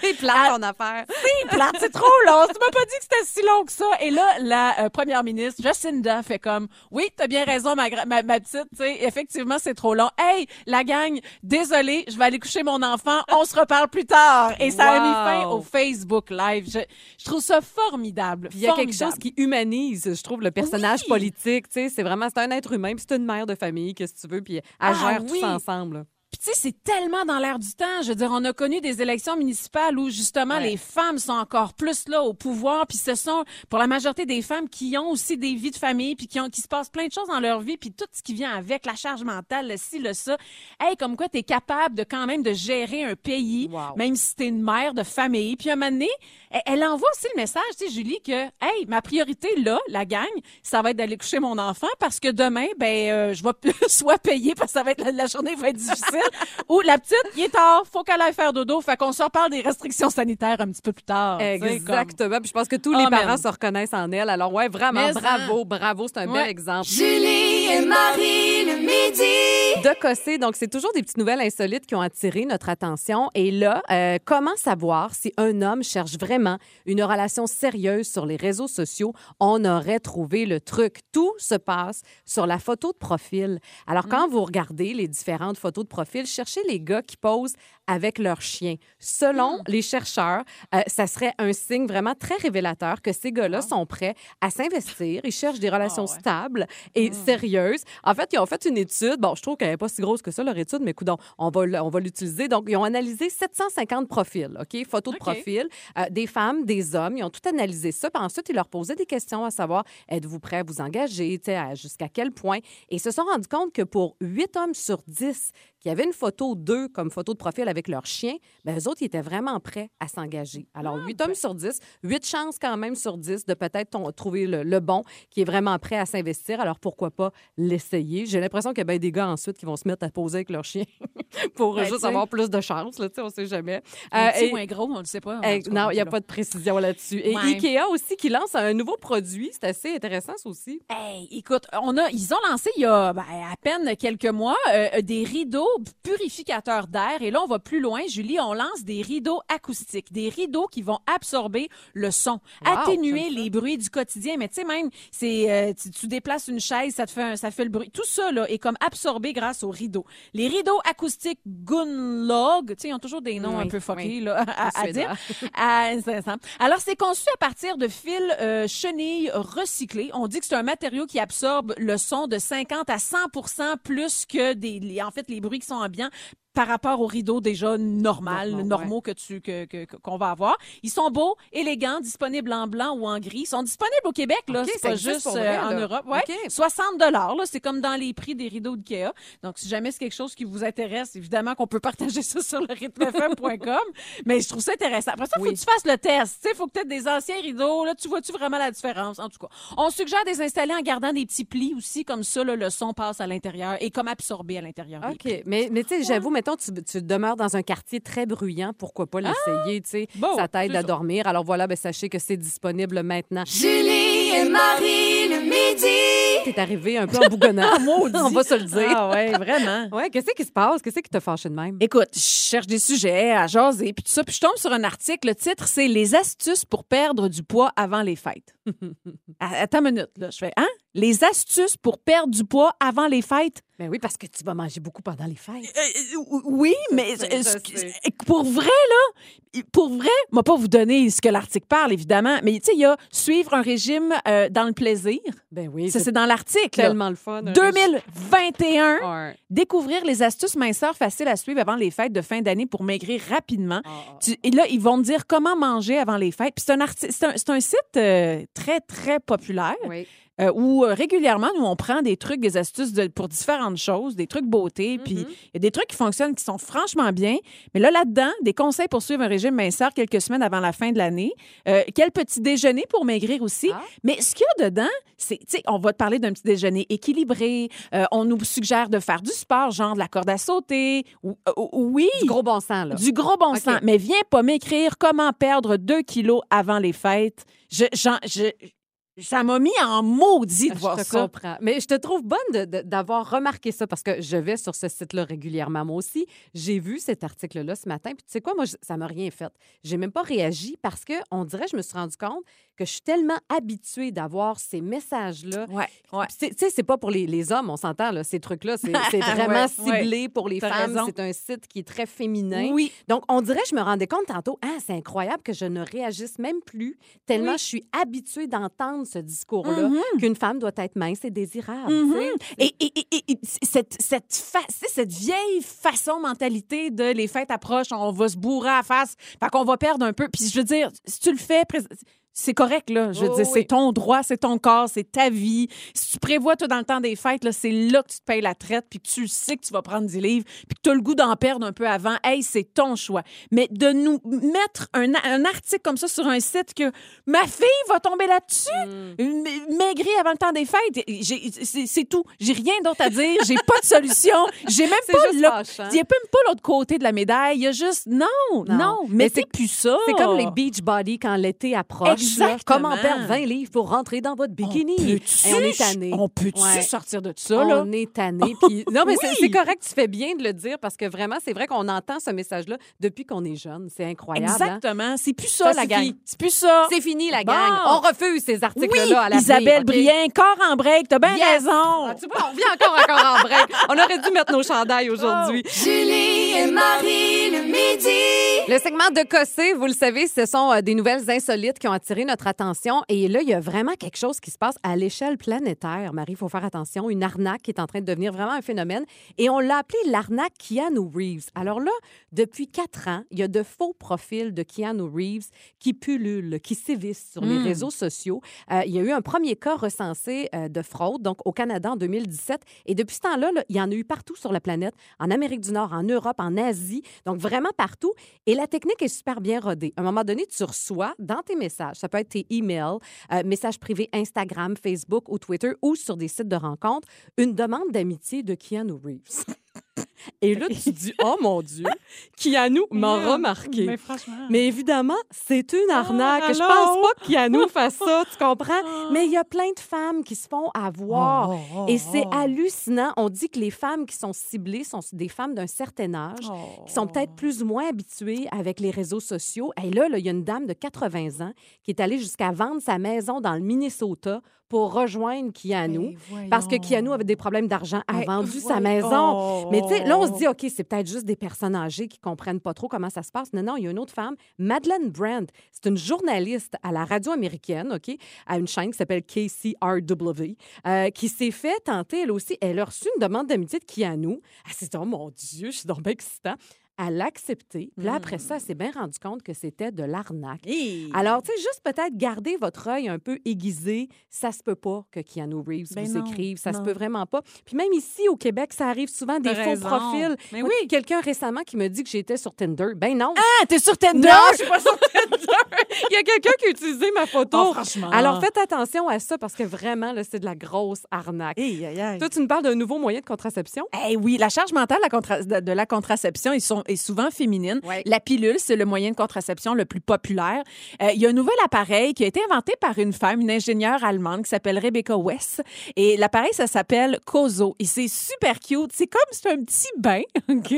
D: C'est plat ton affaire.
F: C'est plate, c'est trop long. Tu m'as pas dit que c'était si long que ça. Et là, la euh, première ministre, Jacinda, fait comme, oui, t'as bien raison, ma, ma, ma petite, tu sais, effectivement, c'est trop long. Hey, la gang, désolé, je vais aller coucher mon enfant, on se reparle plus tard. Et ça a mis fin au Facebook Live. Je, je trouve ça formidable.
D: Il y a quelque chose qui humanise, je trouve, le personnage politique. Tu sais, c'est vraiment, c'est un être humain, puis c'est une mère de famille, qu'est-ce que tu veux, puis elle
F: Ah,
D: gère
F: oui.
D: tout ça ensemble.
F: Puis tu sais, c'est tellement dans l'air du temps. Je veux dire, on a connu des élections municipales où justement
D: Ouais.
F: les femmes sont encore plus là au pouvoir. Puis ce sont pour la majorité des femmes qui ont aussi des vies de famille, puis qui ont qui se passent plein de choses dans leur vie, puis tout ce qui vient avec la charge mentale, le ci, le ça. Hey, comme quoi t'es capable de quand même de gérer un pays, même si t'es une mère de famille. Puis un moment donné, elle, elle envoie aussi le message, tu sais, Julie, que hey, ma priorité là, la gang, ça va être d'aller coucher mon enfant parce que demain, ben, euh, je vais soit payer parce que ça va être la, la journée va être difficile, ou la petite, il est tard, faut qu'elle aille faire dodo, fait qu'on se reparle des restrictions sanitaires un petit peu plus tard. comme-
D: Exactement. Puis je pense que tous les parents se reconnaissent en elle. Alors, ouais, vraiment,
F: Mais
D: bravo, bravo. C'est un
F: Ouais.
D: bel exemple.
B: Julie et Marie le midi.
D: De Cossé, donc c'est toujours des petites nouvelles insolites qui ont attiré notre attention. Et là, euh, comment savoir si un homme cherche vraiment une relation sérieuse sur les réseaux sociaux? On aurait trouvé le truc. Tout se passe sur la photo de profil. Alors, quand vous regardez les différentes photos de profil, cherchez les gars qui posent avec leur chien. Selon les chercheurs, euh, ça serait un signe vraiment très révélateur que ces gars-là sont prêts à s'investir. Ils cherchent des relations stables et sérieuses. En fait, ils ont fait une étude. Bon, je trouve qu'elle n'est pas si grosse que ça, leur étude, mais écoute, on va, on va l'utiliser. Donc, ils ont analysé 750 profils, OK? Photos de
F: OK.
D: profil, euh, des femmes, des hommes. Ils ont tout analysé ça. Puis ensuite, ils leur posaient des questions à savoir êtes-vous prêt à vous engager, jusqu'à quel point? Et ils se sont rendus compte que pour 8 hommes sur 10 qui avaient une photo d'eux comme photo de profil avec leur chien, ben eux autres, ils étaient vraiment prêts à s'engager. Alors, 8 hommes sur 10, 8 chances quand même sur 10 de peut-être trouver le, le bon qui est vraiment prêt à s'investir. Alors, pourquoi pas l'essayer? J'ai l'impression qu'il y a bien des gars ensuite qui vont se mettre à poser avec leur chien pour
F: Ben,
D: juste avoir plus de chance, là, on sait jamais.
F: Un
D: Euh,
F: petit
D: et-
F: ou un gros, on le sait pas.
D: eh, non, il n'y a
F: là.
D: pas de précision là-dessus. Et
F: Ouais.
D: Ikea aussi qui lance un nouveau produit. C'est assez intéressant, ça aussi.
F: Hey, écoute, on a, ils ont lancé il y a ben, à peine quelques mois euh, des rideaux purificateurs d'air. Et là, on va plus loin, Julie. On lance des rideaux acoustiques, des rideaux qui vont absorber le son,
D: Wow,
F: atténuer les bruits du quotidien. Mais tu sais, même, c'est, euh, tu, tu déplaces une chaise, ça te fait, un- ça fait le bruit. Tout ça là est comme absorbé grâce aux rideaux. Les rideaux acoustiques Gunlog, tu sais, ils ont toujours des noms
D: Oui,
F: un peu fuckés
D: oui.
F: là, à, dire. Ah. Alors, c'est conçu à partir de fils euh, chenilles recyclés. On dit que c'est un matériau qui absorbe le son de 50 à 100% plus que des, les- en fait, les bruits qui sont ambiants par rapport aux rideaux déjà normal,
D: Normaux,
F: normaux que tu que qu'on va avoir. Ils sont beaux, élégants, disponibles en blanc ou en gris. Ils sont disponibles au Québec là, c'est pas juste euh, en. Europe. Ouais,
D: OK.
F: 60 dollars là, c'est comme dans les prix des rideaux d'IKEA. Donc si jamais c'est quelque chose qui vous intéresse, évidemment qu'on peut partager ça sur le rythmefm.com, mais je trouve ça intéressant. Après ça, faut
D: Oui.
F: que tu fasses le test. Tu sais, faut que tu aies des anciens rideaux. Là, tu vois-tu vraiment la différence? En tout cas, on suggère de les installer en gardant des petits plis aussi, comme ça, là, le son passe à l'intérieur et comme absorbé à l'intérieur. des.
D: OK. Mais, mais tu sais, j'avoue, mettons, tu, tu demeures dans un quartier très bruyant. Pourquoi pas l'essayer, tu sais?
F: Bon,
D: ça t'aide à
F: ça.
D: dormir. Alors voilà, ben, sachez que c'est disponible maintenant.
B: Julie et Marie le midi.
D: T'es arrivé un peu en bougonnant. On va se le dire.
F: Ah ouais, vraiment.
D: Ouais, qu'est-ce qui se passe? Qu'est-ce qui t'a fâché de même?
F: Écoute, je cherche des sujets à jaser, puis tout ça, puis je tombe sur un article. Le titre, c'est Les astuces pour perdre du poids avant les fêtes. À- Attends une minute, là. Je fais, hein? Les astuces pour perdre du poids avant les fêtes?
D: Ben oui, parce que tu vas manger beaucoup pendant les fêtes.
F: Euh, euh, oui, mais pour vrai, là, pour vrai, moi pas vous donner ce que l'article parle, évidemment, mais tu sais, il y a suivre un régime euh, dans le plaisir.
D: Ben oui,
F: Ça, c'est dans l'article. là.
D: tellement le fun. un
F: 2021.
D: Ouais.
F: Découvrir les astuces minceurs faciles à suivre avant les fêtes de fin d'année pour maigrir rapidement.
D: Ah, ah.
F: Tu- et là, ils vont te dire comment manger avant les fêtes. Puis c'est un, site euh, très, très populaire.
D: Oui.
F: Euh, où euh, régulièrement, nous, on prend des trucs, des astuces de- pour différentes choses, des trucs beauté, puis il y a des trucs qui fonctionnent, qui sont franchement bien. Mais là, là-dedans, des conseils pour suivre un régime minceur quelques semaines avant la fin de l'année. Euh, quel petit déjeuner pour maigrir aussi. Mais ce qu'il y a dedans, c'est, tu sais, on va te parler d'un petit déjeuner équilibré. Euh, on nous suggère de faire du sport, genre de la corde à sauter. Ou- oui.
D: Du gros bon sens, là.
F: Du gros bon
D: OK.
F: sens. Mais viens pas m'écrire comment perdre 2 kilos avant les fêtes. Je, je- ça m'a mis en maudit de voir
D: je te
F: ça.
D: comprends. Mais je te trouve bonne d'avoir remarqué ça parce que je vais sur ce site-là régulièrement. Moi aussi, j'ai vu cet article-là ce matin. Puis tu sais quoi, moi, ça m'a rien fait. J'ai même pas réagi parce que on dirait, je me suis rendu compte que je suis tellement habituée d'avoir ces messages-là.
F: Ouais,
D: Tu sais, c'est pas pour les, les hommes, on s'entend, là, ces trucs-là. C'est vraiment
F: Ouais,
D: ciblé
F: ouais.
D: pour les femmes. C'est un site qui est très féminin.
F: Oui.
D: Donc, on dirait, je me rendais compte tantôt, ah, c'est incroyable que je ne réagisse même plus tellement
F: Oui.
D: je suis habituée d'entendre ce discours-là
F: Mhm.
D: qu'une femme doit être mince et désirable.
F: Mhm.
D: sais.
F: Et, et- et- et- et cette, cette, fa- cette vieille façon, mentalité de les fêtes approchent, on va se bourrer à la face, fait qu'on va perdre un peu. Puis je veux dire, si tu le fais, c'est correct, là. Je veux
D: Oh,
F: dire, c'est
D: oui.
F: ton droit, c'est ton corps, c'est ta vie. Si tu prévois, toi, dans le temps des fêtes, là, c'est là que tu te payes la traite, puis que tu sais que tu vas prendre des livres, puis que tu as le goût d'en perdre un peu avant. Hey, c'est ton choix. Mais de nous mettre un, un article comme ça sur un site que ma fille va tomber là-dessus,
D: Mm.
F: ma- maigrir avant le temps des fêtes, j'ai- c'est c'est tout. J'ai rien d'autre à dire. J'ai pas de solution. J'ai même
D: C'est
F: pas. Il y a même pas l'autre côté de la médaille. Il y a juste non, non,
D: Mais
F: mais
D: c'est-
F: c'est plus ça.
D: C'est comme les beach body quand l'été approche.
F: Exactement.
D: Comment perdre 20 livres pour rentrer dans votre bikini? Et on est tanné.
F: on peut-tu
D: Ouais.
F: sortir de ça, là?
D: On est tanné. Puis... Non, mais c'est-
F: Oui.
D: c'est correct, tu fais bien de le dire parce que vraiment, c'est vrai qu'on entend ce message-là depuis qu'on est jeune. C'est incroyable. hein?
F: Exactement. C'est plus ça,
D: Ça
F: la gang. C'est plus ça.
D: C'est fini, la
F: Bon.
D: gang. On refuse ces articles-là
F: Oui,
D: à la
F: Isabelle Brien, corps en break, t'as bien
D: Yes.
F: raison.
D: Ah, tu vois, on revient encore encore en break. On aurait dû mettre nos chandails aujourd'hui.
F: Oh.
B: Julie et Marie le midi.
D: Le segment de Cossé, vous le savez, ce sont euh, des nouvelles insolites qui ont attiré notre attention. Et là, il y a vraiment quelque chose qui se passe à l'échelle planétaire. Marie, il faut faire attention. Une arnaque qui est en train de devenir vraiment un phénomène. Et on l'a appelé l'arnaque Keanu Reeves. Alors là, depuis quatre ans, il y a de faux profils de Keanu Reeves qui pullulent, qui sévissent sur les
F: Mm.
D: réseaux sociaux. Euh, il y a eu un premier cas recensé euh, de fraude, donc au Canada en 2017. Et depuis ce temps-là, là, il y en a eu partout sur la planète, en Amérique du Nord, en Europe, en Asie, donc vraiment partout. Et la technique est super bien rodée. À un moment donné, tu reçois dans tes messages, ça peut être tes emails, euh, messages privés Instagram, Facebook ou Twitter ou sur des sites de rencontres, une demande d'amitié de Keanu Reeves. Et là, tu dis, oh mon Dieu, Keanu m'a remarqué.
F: Mais franchement.
D: Mais évidemment, c'est une arnaque. je
F: allô?
D: pense pas qu'Yannou fasse ça, tu comprends? Mais il y a plein de femmes qui se font avoir.
F: Oh, oh,
D: Et c'est
F: oh.
D: hallucinant. On dit que les femmes qui sont ciblées sont des femmes d'un certain âge, qui sont peut-être plus ou moins habituées avec les réseaux sociaux. Et là, il y a une dame de 80 ans qui est allée jusqu'à vendre sa maison dans le Minnesota pour rejoindre Keanu. Parce que Keanu avait des problèmes d'argent, a vendu sa maison. Mais tu sais, là, on se dit, OK, c'est peut-être juste des personnes âgées qui comprennent pas trop comment ça se passe. Non, non, il y a une autre femme, Madeleine Brandt. C'est une journaliste à la radio américaine, OK, à une chaîne qui s'appelle KCRW, euh, qui s'est fait tenter, elle aussi. Elle a reçu une demande d'amitié de Keanu. Elle s'est dit, oh mon Dieu, je suis donc bien excitant. Elle l'a accepté. Puis là, après ça, elle s'est bien rendu compte que c'était de l'arnaque. Alors, tu sais, juste peut-être garder votre œil un peu aiguisé. Ça se peut pas que Keanu Reeves
F: Ben
D: vous
F: non,
D: écrive. Ça se peut vraiment pas. Puis même ici, au Québec, ça arrive souvent des faux
F: raison.
D: profils.
F: Mais
D: Moi,
F: oui.
D: Quelqu'un récemment qui me dit que j'étais sur Tinder. Ben non.
F: Ah, t'es sur Tinder?
D: Non, je suis pas sur Tinder. Il y a quelqu'un qui a utilisé ma photo.
F: Oh, franchement.
D: Alors, faites attention à ça parce que vraiment, là, c'est de la grosse arnaque. Toi, tu nous parles d'un nouveau moyen de contraception?
F: Eh oui, la charge mentale de, la contraception est, sont- est souvent féminine. La pilule, c'est le moyen de contraception le plus populaire. Euh, Il y a un nouvel appareil qui a été inventé par une femme, une ingénieure allemande qui s'appelle Rebecca West. Et l'appareil, ça s'appelle Kozo. Et c'est super cute. C'est comme, c'est un petit bain, OK?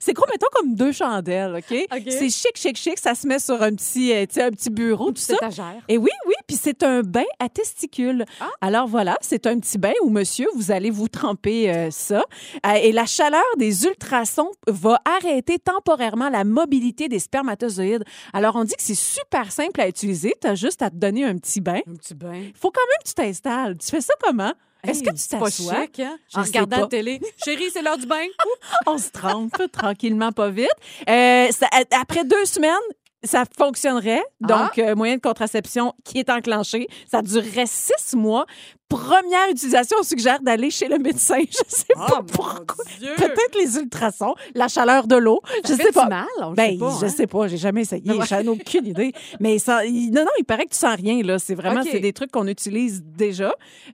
F: c'est gros, mettons, comme deux chandelles, OK? C'est chic, chic, chic. Ça se met sur un petit, euh, un petit bureau, tout ça.
D: étagère.
F: Et oui, oui, puis c'est un bain à testicules. Alors voilà, c'est un petit bain où, monsieur, vous allez vous tremper euh, ça. Euh, et la chaleur des ultrasons va arrêter temporairement la mobilité des spermatozoïdes. Alors on dit que c'est super simple à utiliser. Tu as juste à te donner un petit bain.
D: Un petit bain.
F: faut quand même que tu t'installes. Tu fais ça comment? Est-ce que tu
D: pas
F: t'assois?
D: chic, hein? En regardant la télé. Chérie, c'est l'heure du bain.
F: On se trempe tranquillement, pas vite. Euh, ça- après deux semaines, ça fonctionnerait.
D: Ah.
F: Donc, euh, moyen de contraception qui est enclenché. Ça durerait six mois. première utilisation, on suggère d'aller chez le médecin. Je sais
D: Oh,
F: pas pourquoi. Peut-être les ultrasons, la chaleur de l'eau. Je sais pas.
D: mal? On
F: Ben,
D: sait pas,
F: je
D: hein?
F: sais pas. J'ai jamais essayé.
D: Ouais.
F: J'en ai aucune idée. Mais ça, non, non, il paraît que tu sens rien. Là, c'est vraiment, c'est des trucs qu'on utilise déjà,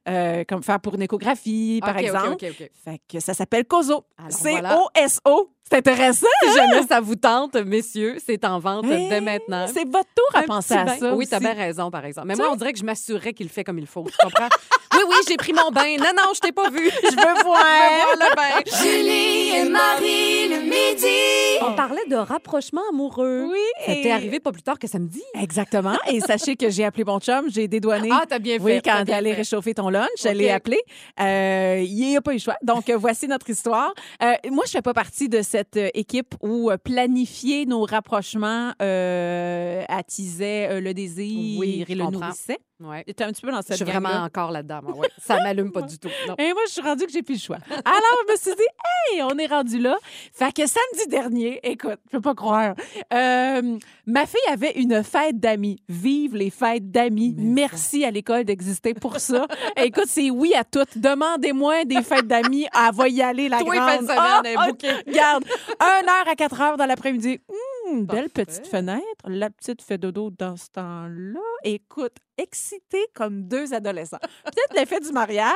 F: euh, comme faire pour une échographie, par exemple.
D: OK, OK.
F: Fait que ça s'appelle COSO.
D: voilà.
F: C-O-S-O. C'est intéressant.
D: Si
F: hein?
D: jamais ça vous tente, messieurs, c'est en vente
F: Hey,
D: dès maintenant.
F: C'est votre tour à
D: Un
F: penser à
D: bain.
F: ça.
D: Oui, t'as bien raison, par exemple. Mais
F: Tu
D: moi, on dirait que je m'assurerais qu'il fait comme il faut. Tu comprends? oui, oui, j'ai pris mon bain. Non, non, je t'ai pas vu.
F: Je veux voir.
D: Je veux voir le bain.
B: Julie et Marie le midi.
D: On parlait de rapprochement amoureux.
F: Oui.
D: Ça t'est arrivé pas plus tard que samedi.
F: Exactement. Et sachez que j'ai appelé mon chum, j'ai dédouané.
D: Ah, t'as bien fait.
F: Oui, quand allait
D: fait.
F: réchauffer ton lunch, je
D: OK.
F: l'ai appelé. Euh, il n'y a pas eu le choix. Donc, euh, voici notre histoire. Euh, moi, je fais pas partie de cette euh, équipe où euh, planifier nos rapprochements euh, attisait le désir
D: Oui,
F: et le
D: comprends.
F: nourrissait.
D: Ouais.
F: T'es un petit peu dans
D: Je
F: cette
D: suis vraiment encore là-dedans. moi, ouais. Ça m'allume pas du tout. Non.
F: Et moi, je suis rendue que j'ai plus le choix. Alors, je me suis dit, hey, on est rendu là. Fait que samedi dernier, écoute, je peux pas croire, euh, ma fille avait une fête d'amis. Vive les fêtes d'amis. Merci à l'école d'exister pour ça. écoute, c'est oui à toutes. Demandez-moi des fêtes d'amis. Elle va y aller, la
D: Toi,
F: grande.
D: fin de semaine,
F: ah,
D: bouquée.
F: Regarde, 1 heure à 4 heures dans l'après-midi. Hum, belle
D: Parfait.
F: petite fenêtre. La petite fait dodo dans ce temps-là. Écoute, excitée comme deux adolescents. Peut-être l'effet du mariage.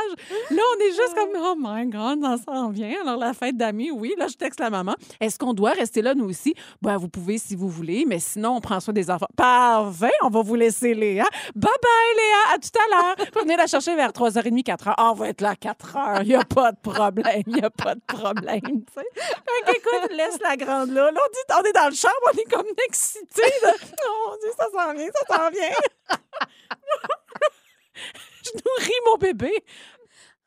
F: Là, on est juste comme, oh my God, ça s'en vient. Alors, la fête d'amis, oui. Là, je texte la maman. Est-ce qu'on doit rester là, nous aussi? Ben, vous pouvez si vous voulez, mais sinon, on prend soin des enfants. Parfait, on va vous laisser, Léa. Bye bye, Léa. À tout à l'heure. Vous venez la chercher vers 3h30, 4h. Ah, on va être là à 4h. Il n'y a pas de problème. Il n'y a pas de problème. Fait qu'écoute, laisse la grande là. Là, on, dit, on est dans le chambre, on est comme excités. Oh mon Dieu, ça s'en vient, ça s'en vient. je nourris mon bébé.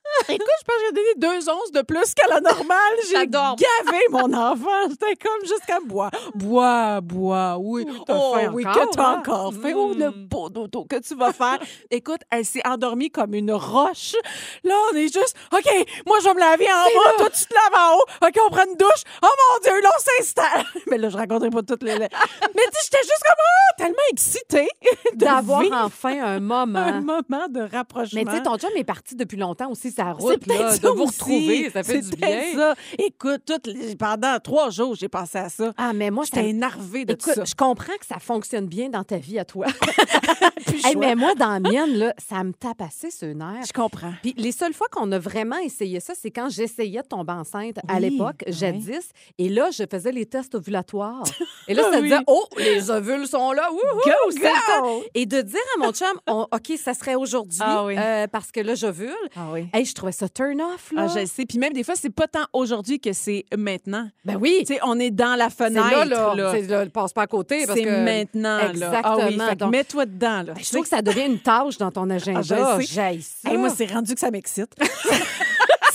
F: Écoute, je pense que j'ai donné deux onces de plus qu'à la normale. J'ai gavé mon enfant. J'étais comme jusqu'à bois. Bois, bois, oui. oh,
D: faim
F: oui,
D: encore,
F: que t'as
D: hein?
F: encore fait. Oh, le beau dodo que tu vas faire? Écoute, elle s'est endormie comme une roche. Là, on est juste, OK, moi, je vais me laver en bas. Toi, tu te laves en haut. OK, on prend une douche. Oh mon Dieu, là, on s'installe. Mais là, je raconterai pas toutes les... Mais tu j'étais juste comme, ah, tellement excitée
D: D'avoir enfin un moment.
F: un moment de rapprochement.
D: Mais tu sais, ton chum est parti depuis longtemps aussi, sa
F: C'est
D: route,
F: peut-être
D: là,
F: ça
D: de vous retrouver, ça fait du bien.
F: ça. Écoute, toutes les- pendant trois jours, j'ai pensé à ça.
D: Ah, mais moi,
F: J'étais
D: me-
F: énervée de tout
D: Écoute,
F: ça.
D: je comprends que ça fonctionne bien dans ta vie à toi.
F: Plus
D: Hey,
F: choix.
D: mais moi, dans la mienne, là, ça me tape assez ce nerf.
F: Je comprends.
D: Puis les seules fois qu'on a vraiment essayé ça, c'est quand j'essayais de tomber enceinte à
F: Oui,
D: l'époque,
F: ouais.
D: jadis. Et là, je faisais les tests ovulatoires. Et là,
F: Ah
D: ça
F: oui.
D: disait, oh, les ovules sont là. Wouhou,
F: Go,
D: c'est le temps.
F: go!
D: Et de dire à mon chum, on- OK, ça serait aujourd'hui
F: Ah oui.
D: euh, parce que là, j'ovule.
F: Ah oui.
D: Hey, je trouvais ça turn off, là.
F: Ah, je le sais. Puis même des fois, c'est pas tant aujourd'hui que c'est maintenant.
D: Ben oui.
F: Tu sais, on est dans la
D: C'est
F: fenêtre.
D: là, là.
F: là.
D: C'est là, passe pas à côté.
F: C'est
D: que-
F: maintenant. Là.
D: Exactement.
F: Ah oui,
D: Donc,
F: mets-toi dedans. Là.
D: ben, je trouve que ça devient une tâche dans ton agenda.
F: Ah, je sais.
D: J'haïs ça.
F: Hey, moi, c'est rendu que ça m'excite.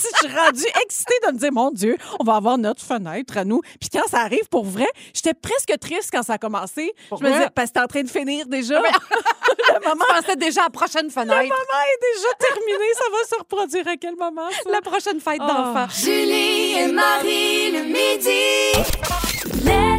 F: Si je suis rendue excitée de me dire, mon Dieu, on va avoir notre fenêtre à nous. Puis quand ça arrive, pour vrai, j'étais presque triste quand ça a commencé. Je me disais, parce que c'était en train de finir déjà. le moment,
D: Je pensais déjà à la prochaine
F: le
D: fenêtre.
F: moment est déjà terminé. Ça va se reproduire à quel moment, ça?
D: La prochaine fête
F: Oh.
D: d'enfant.
B: Julie et Marie le midi. Les.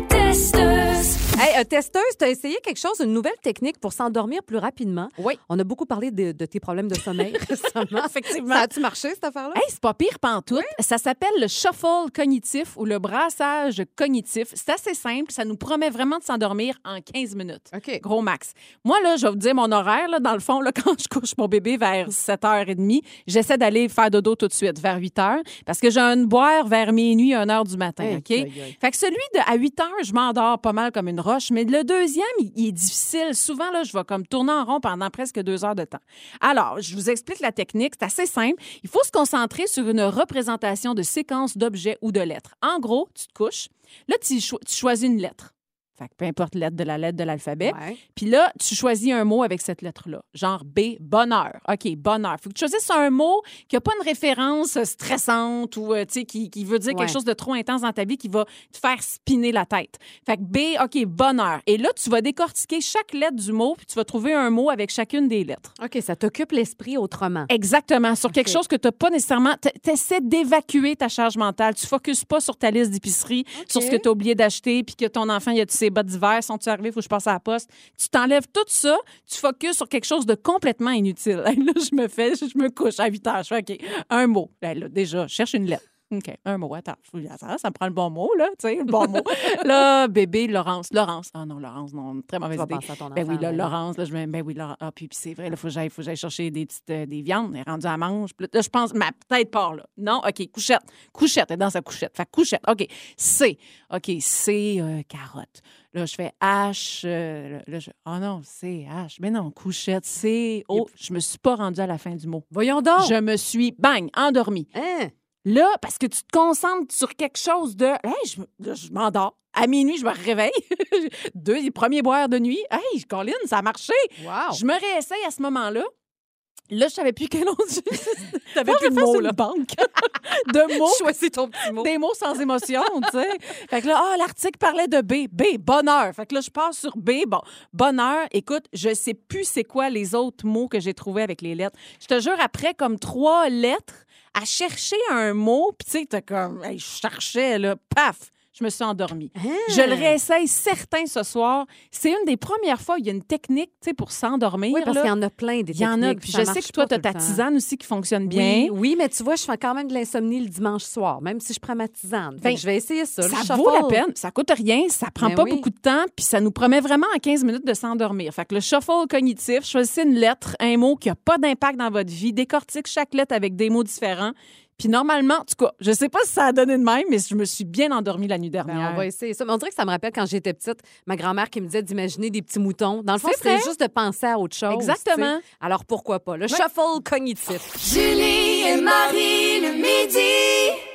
D: Hey, euh, testeuse, tu as essayé quelque chose, une nouvelle technique pour s'endormir plus rapidement?
F: Oui.
D: On a beaucoup parlé de, de tes problèmes de sommeil récemment.
F: Effectivement.
D: Ça a-tu marché, cette affaire-là?
F: Hey, c'est pas pire pantoute. Ça s'appelle le shuffle cognitif ou le brassage cognitif. C'est assez simple. Ça nous promet vraiment de s'endormir en 15 minutes.
D: OK.
F: Gros max. Moi, là, je vais vous dire mon horaire. Là, dans le fond, là, quand je couche mon bébé vers 7h30, j'essaie d'aller faire dodo tout de suite, vers 8h, parce que j'ai un boire vers minuit, 1h du matin. OK?
D: aïe.
F: Fait que celui de à 8 heures, je m'endors pas mal comme une mais le deuxième, il, est difficile. Souvent, là, je vais comme tourner en rond pendant presque deux heures de temps. Alors, je vous explique la technique. C'est assez simple. Il faut se concentrer sur une représentation de séquence d'objets ou de lettres. En gros, tu te couches. Là, tu, tu choisis une lettre. Fait que peu importe lettre de la lettre de l'alphabet.
D: Ouais.
F: Puis là, tu choisis un mot avec cette lettre-là. Genre B, bonheur. OK, bonheur. Faut que tu choisisses un mot qui n'a pas une référence stressante ou, euh, qui, qui veut dire
D: Ouais.
F: quelque chose de trop intense dans ta vie qui va te faire spinner la tête. Fait que B, OK, bonheur. Et là, tu vas décortiquer chaque lettre du mot puis tu vas trouver un mot avec chacune des lettres.
D: OK, ça t'occupe l'esprit autrement.
F: Exactement. Sur quelque chose que tu n'as pas nécessairement. Tu essaies d'évacuer ta charge mentale. Tu focuses pas sur ta liste d'épicerie, sur ce que tu as oublié d'acheter, puis que ton enfant, il a ses bottes d'hiver? Sont-tu arrivés? Faut que je passe à la poste. Tu t'enlèves tout ça, tu focuses sur quelque chose de complètement inutile. Là, je me fais, je me couche à 8 heures. Je fais, OK, un mot. Hey, là, déjà, cherche une lettre. OK, un mot. Attends, ça, ça me prend le bon mot, là, tu sais, le bon mot. là, bébé, Laurence. Laurence. Ah non, Laurence, non, très mauvaise idée.
D: à ton
F: Ben oui,
D: enfant,
F: là,
D: là.
F: Laurence, là, je me ben oui, Laurence. Ah, puis, puis c'est vrai, là, faut que j'aille, faut que j'aille chercher des petites, euh, des viandes. Elle est rendue à mange. Puis là, je pense, ma tête part, là. Non, OK, couchette. Couchette, elle est dans sa couchette. Fait que couchette. OK, C. OK, C, euh, carotte. Là, je fais H. euh, là, je... Oh non, C, H. Mais non, couchette, C. Oh, je me suis pas rendue à la fin du mot.
D: Voyons donc.
F: Je me suis, bang, endormie.
D: Hein?
F: Là, parce que tu te concentres sur quelque chose de. Hey, je, je m'endors. À minuit, je me réveille. Deux, les premiers boires de nuit. Hey, Colin, ça a marché.
D: Wow.
F: Je me réessaye à ce moment-là. Là, je savais plus quel autre.
D: T'avais plus de mots, là.
F: banque de mots.
D: Choisis ton petit mot.
F: Des mots sans émotion, tu sais. Fait que là, ah, l'article parlait de B. B, bonheur. Fait que là, je passe sur B. Bon, bonheur. Écoute, je sais plus c'est quoi les autres mots que j'ai trouvés avec les lettres. Je te jure, après comme trois lettres, à chercher un mot, puis tu sais, t'as comme, hey, je cherchais, là, paf, je me suis endormie. Je le réessaye certain ce soir. C'est une des premières fois où il y a une technique, pour s'endormir.
D: Oui, parce qu'il y en a plein des
F: Il y en a.
D: techniques,
F: Puis je sais que toi, tu as ta tisane aussi qui fonctionne bien.
D: Oui, oui, mais tu vois, je fais quand même de l'insomnie le dimanche soir, même si je prends ma tisane. Fait
F: Ben,
D: que je vais essayer ça.
F: Ça vaut la peine. Ça coûte rien. Ça prend
D: Ben
F: pas
D: oui.
F: beaucoup de temps. Puis ça nous promet vraiment en 15 minutes de s'endormir. Fait que le shuffle cognitif, choisissez une lettre, un mot qui a pas d'impact dans votre vie, décortique chaque lettre avec des mots différents. Puis normalement, en tout cas, je sais pas si ça a donné de même, mais je me suis bien endormie la nuit
D: Ben,
F: dernière.
D: on va essayer ça. Mais on dirait que ça me rappelle quand j'étais petite, ma grand-mère qui me disait d'imaginer des petits moutons. Dans le fond,
F: C'est
D: juste de penser à autre chose.
F: Exactement.
D: Alors pourquoi pas? Le shuffle cognitif.
B: Julie et Marie le midi.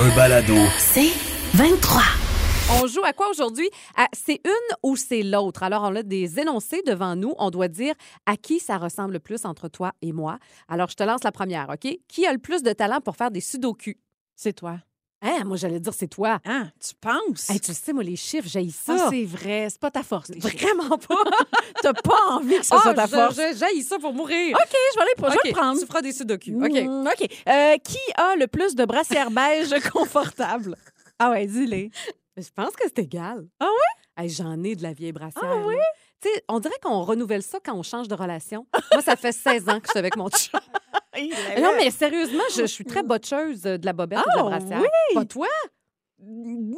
A: Un balado.
B: C'est 23.
D: On joue à quoi aujourd'hui? À c'est une ou c'est l'autre? Alors, on a des énoncés devant nous. On doit dire à qui ça ressemble le plus entre toi et moi. Alors, je te lance la première, OK? Qui a le plus de talent pour faire des sudoku?
F: C'est toi.
D: Hein, moi, j'allais dire c'est toi.
F: Ah, tu penses?
D: Hey, tu le sais, moi, les chiffres, j'ai ça.
F: Ah, c'est vrai. C'est pas ta force. les.
D: Vraiment pas.
F: T'as pas envie que ce
D: Ah,
F: soit ta
D: je-
F: force.
D: J'haïs ça pour mourir.
F: OK, je vais aller je vais
D: OK,
F: le prendre.
D: Tu feras des sudoku. OK.
F: Mm, OK. Euh, qui a le plus de brassières beige confortables? Ah ouais, dis-les.
D: Je pense que c'est égal.
F: Ah ouais?
D: Hey, J'en ai de la vieille brassière.
F: Ah oui?
D: Tu sais, on dirait qu'on renouvelle ça quand on change de relation. Moi, ça fait 16 ans que je suis avec mon chum. Non, mais sérieusement, je, je suis très botcheuse de la bobette et de la
F: Ah,
D: brassière.
F: oui?
D: Pas toi?
F: Mm,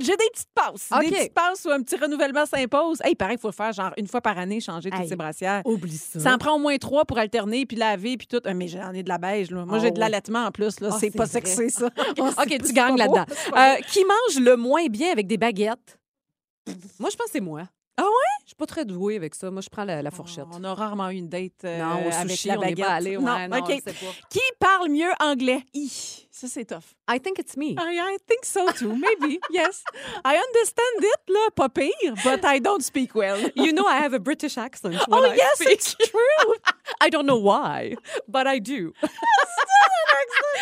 F: J'ai des petites passes. Des petites passes où un petit renouvellement s'impose. Hey, pareil, il faut le faire genre une fois par année, changer toutes
D: Hey,
F: ces brassières.
D: Oublie ça.
F: Ça en prend au moins trois pour alterner, puis laver, puis tout. Ah, Mais j'en ai de la beige, là. Moi, j'ai de
D: ouais.
F: l'allaitement en plus, là.
D: Ah,
F: c'est
D: c'est
F: pas
D: vrai.
F: sexy, ça.
D: OK, tu gagnes là-dedans. Euh, qui mange le moins bien avec des baguettes? Moi, je pense que c'est moi.
F: Ah?
D: Je suis pas très douée avec ça. Moi, je prends la, la fourchette.
F: On a rarement eu une date euh,
D: non, au
F: avec
D: sushi,
F: la
D: on
F: baguette.
D: pas allé. Ouais,
F: non,
D: non, pas.
F: Qui parle mieux anglais? Hi, ça, c'est tough.
D: I think it's me.
F: I, I think so too. Maybe. Yes. I understand it, là. Pas pire, but I don't speak well.
D: You know I have a British accent when
F: Oh,
D: I
F: yes,
D: speak.
F: it's true.
D: I don't know why, but I do.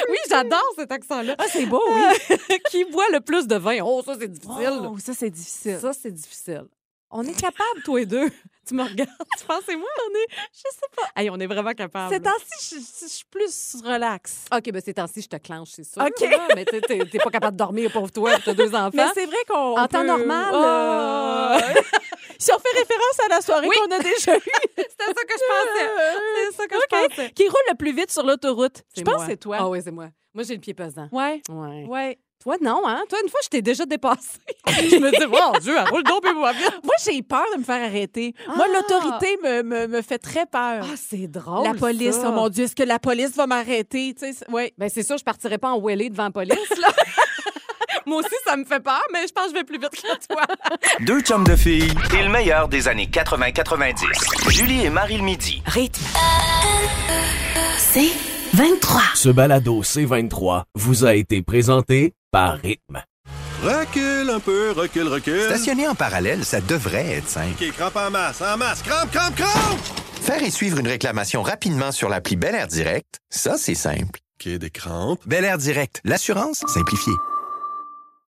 D: oui, j'adore cet accent-là.
F: Ah, c'est beau, oui.
D: Qui boit le plus de vin? Oh, ça, c'est difficile.
F: Oh, ça, c'est difficile.
D: Ça, c'est difficile. On est capable, toi et deux. Tu me regardes, tu penses, c'est moi? On est, je sais pas. Hey, on est vraiment capable.
F: Ces temps-ci, je, je suis plus relax.
D: OK, ben ces temps-ci, je te clenche, c'est sûr.
F: OK.
D: là, mais t'es- t'es t'es pas capable de dormir, pauvre toi, t'as deux enfants.
F: Mais c'est vrai qu'on.
D: En temps normal,
F: Oh.
D: euh,
F: si on fait référence à la soirée
D: Oui.
F: qu'on a déjà eue.
D: C'était ça que je pensais. C'est ça que je pensais.
F: Qui roule le plus vite sur l'autoroute? Je pense que c'est toi.
D: Ah oui, c'est moi. Moi, j'ai le pied pesant.
F: Ouais.
D: Ouais.
F: Ouais.
D: Toi, non, hein? Toi, une fois, je t'ai déjà dépassé. je me dis, mon Dieu, roule donc, et moi bien.
F: Moi, j'ai peur de me faire arrêter. Moi,
D: Ah.
F: l'autorité me, me, me fait très peur.
D: Ah, c'est drôle.
F: la police,
D: ça.
F: oh mon Dieu, est-ce que la police va m'arrêter? Tu sais, c'est- ouais.
D: Ben, c'est sûr, je partirais pas en wheelie devant la police, là. Moi aussi, ça me fait peur, mais je pense que je vais plus vite que toi.
C: Deux chums de filles et le meilleur des années 80-90. Julie et Marie le midi.
B: Rythme. C'est C23.
A: Ce balado C23 vous a été présenté par Rythme.
I: Recule un peu, recule, recule.
J: Stationner en parallèle, ça devrait être simple.
I: OK, crampe en masse, en masse, crampe, crampe, crampe!
J: Faire et suivre une réclamation rapidement sur l'appli Bel Air Direct, ça, c'est simple.
I: OK, des crampes.
J: Bel Air Direct, l'assurance simplifiée.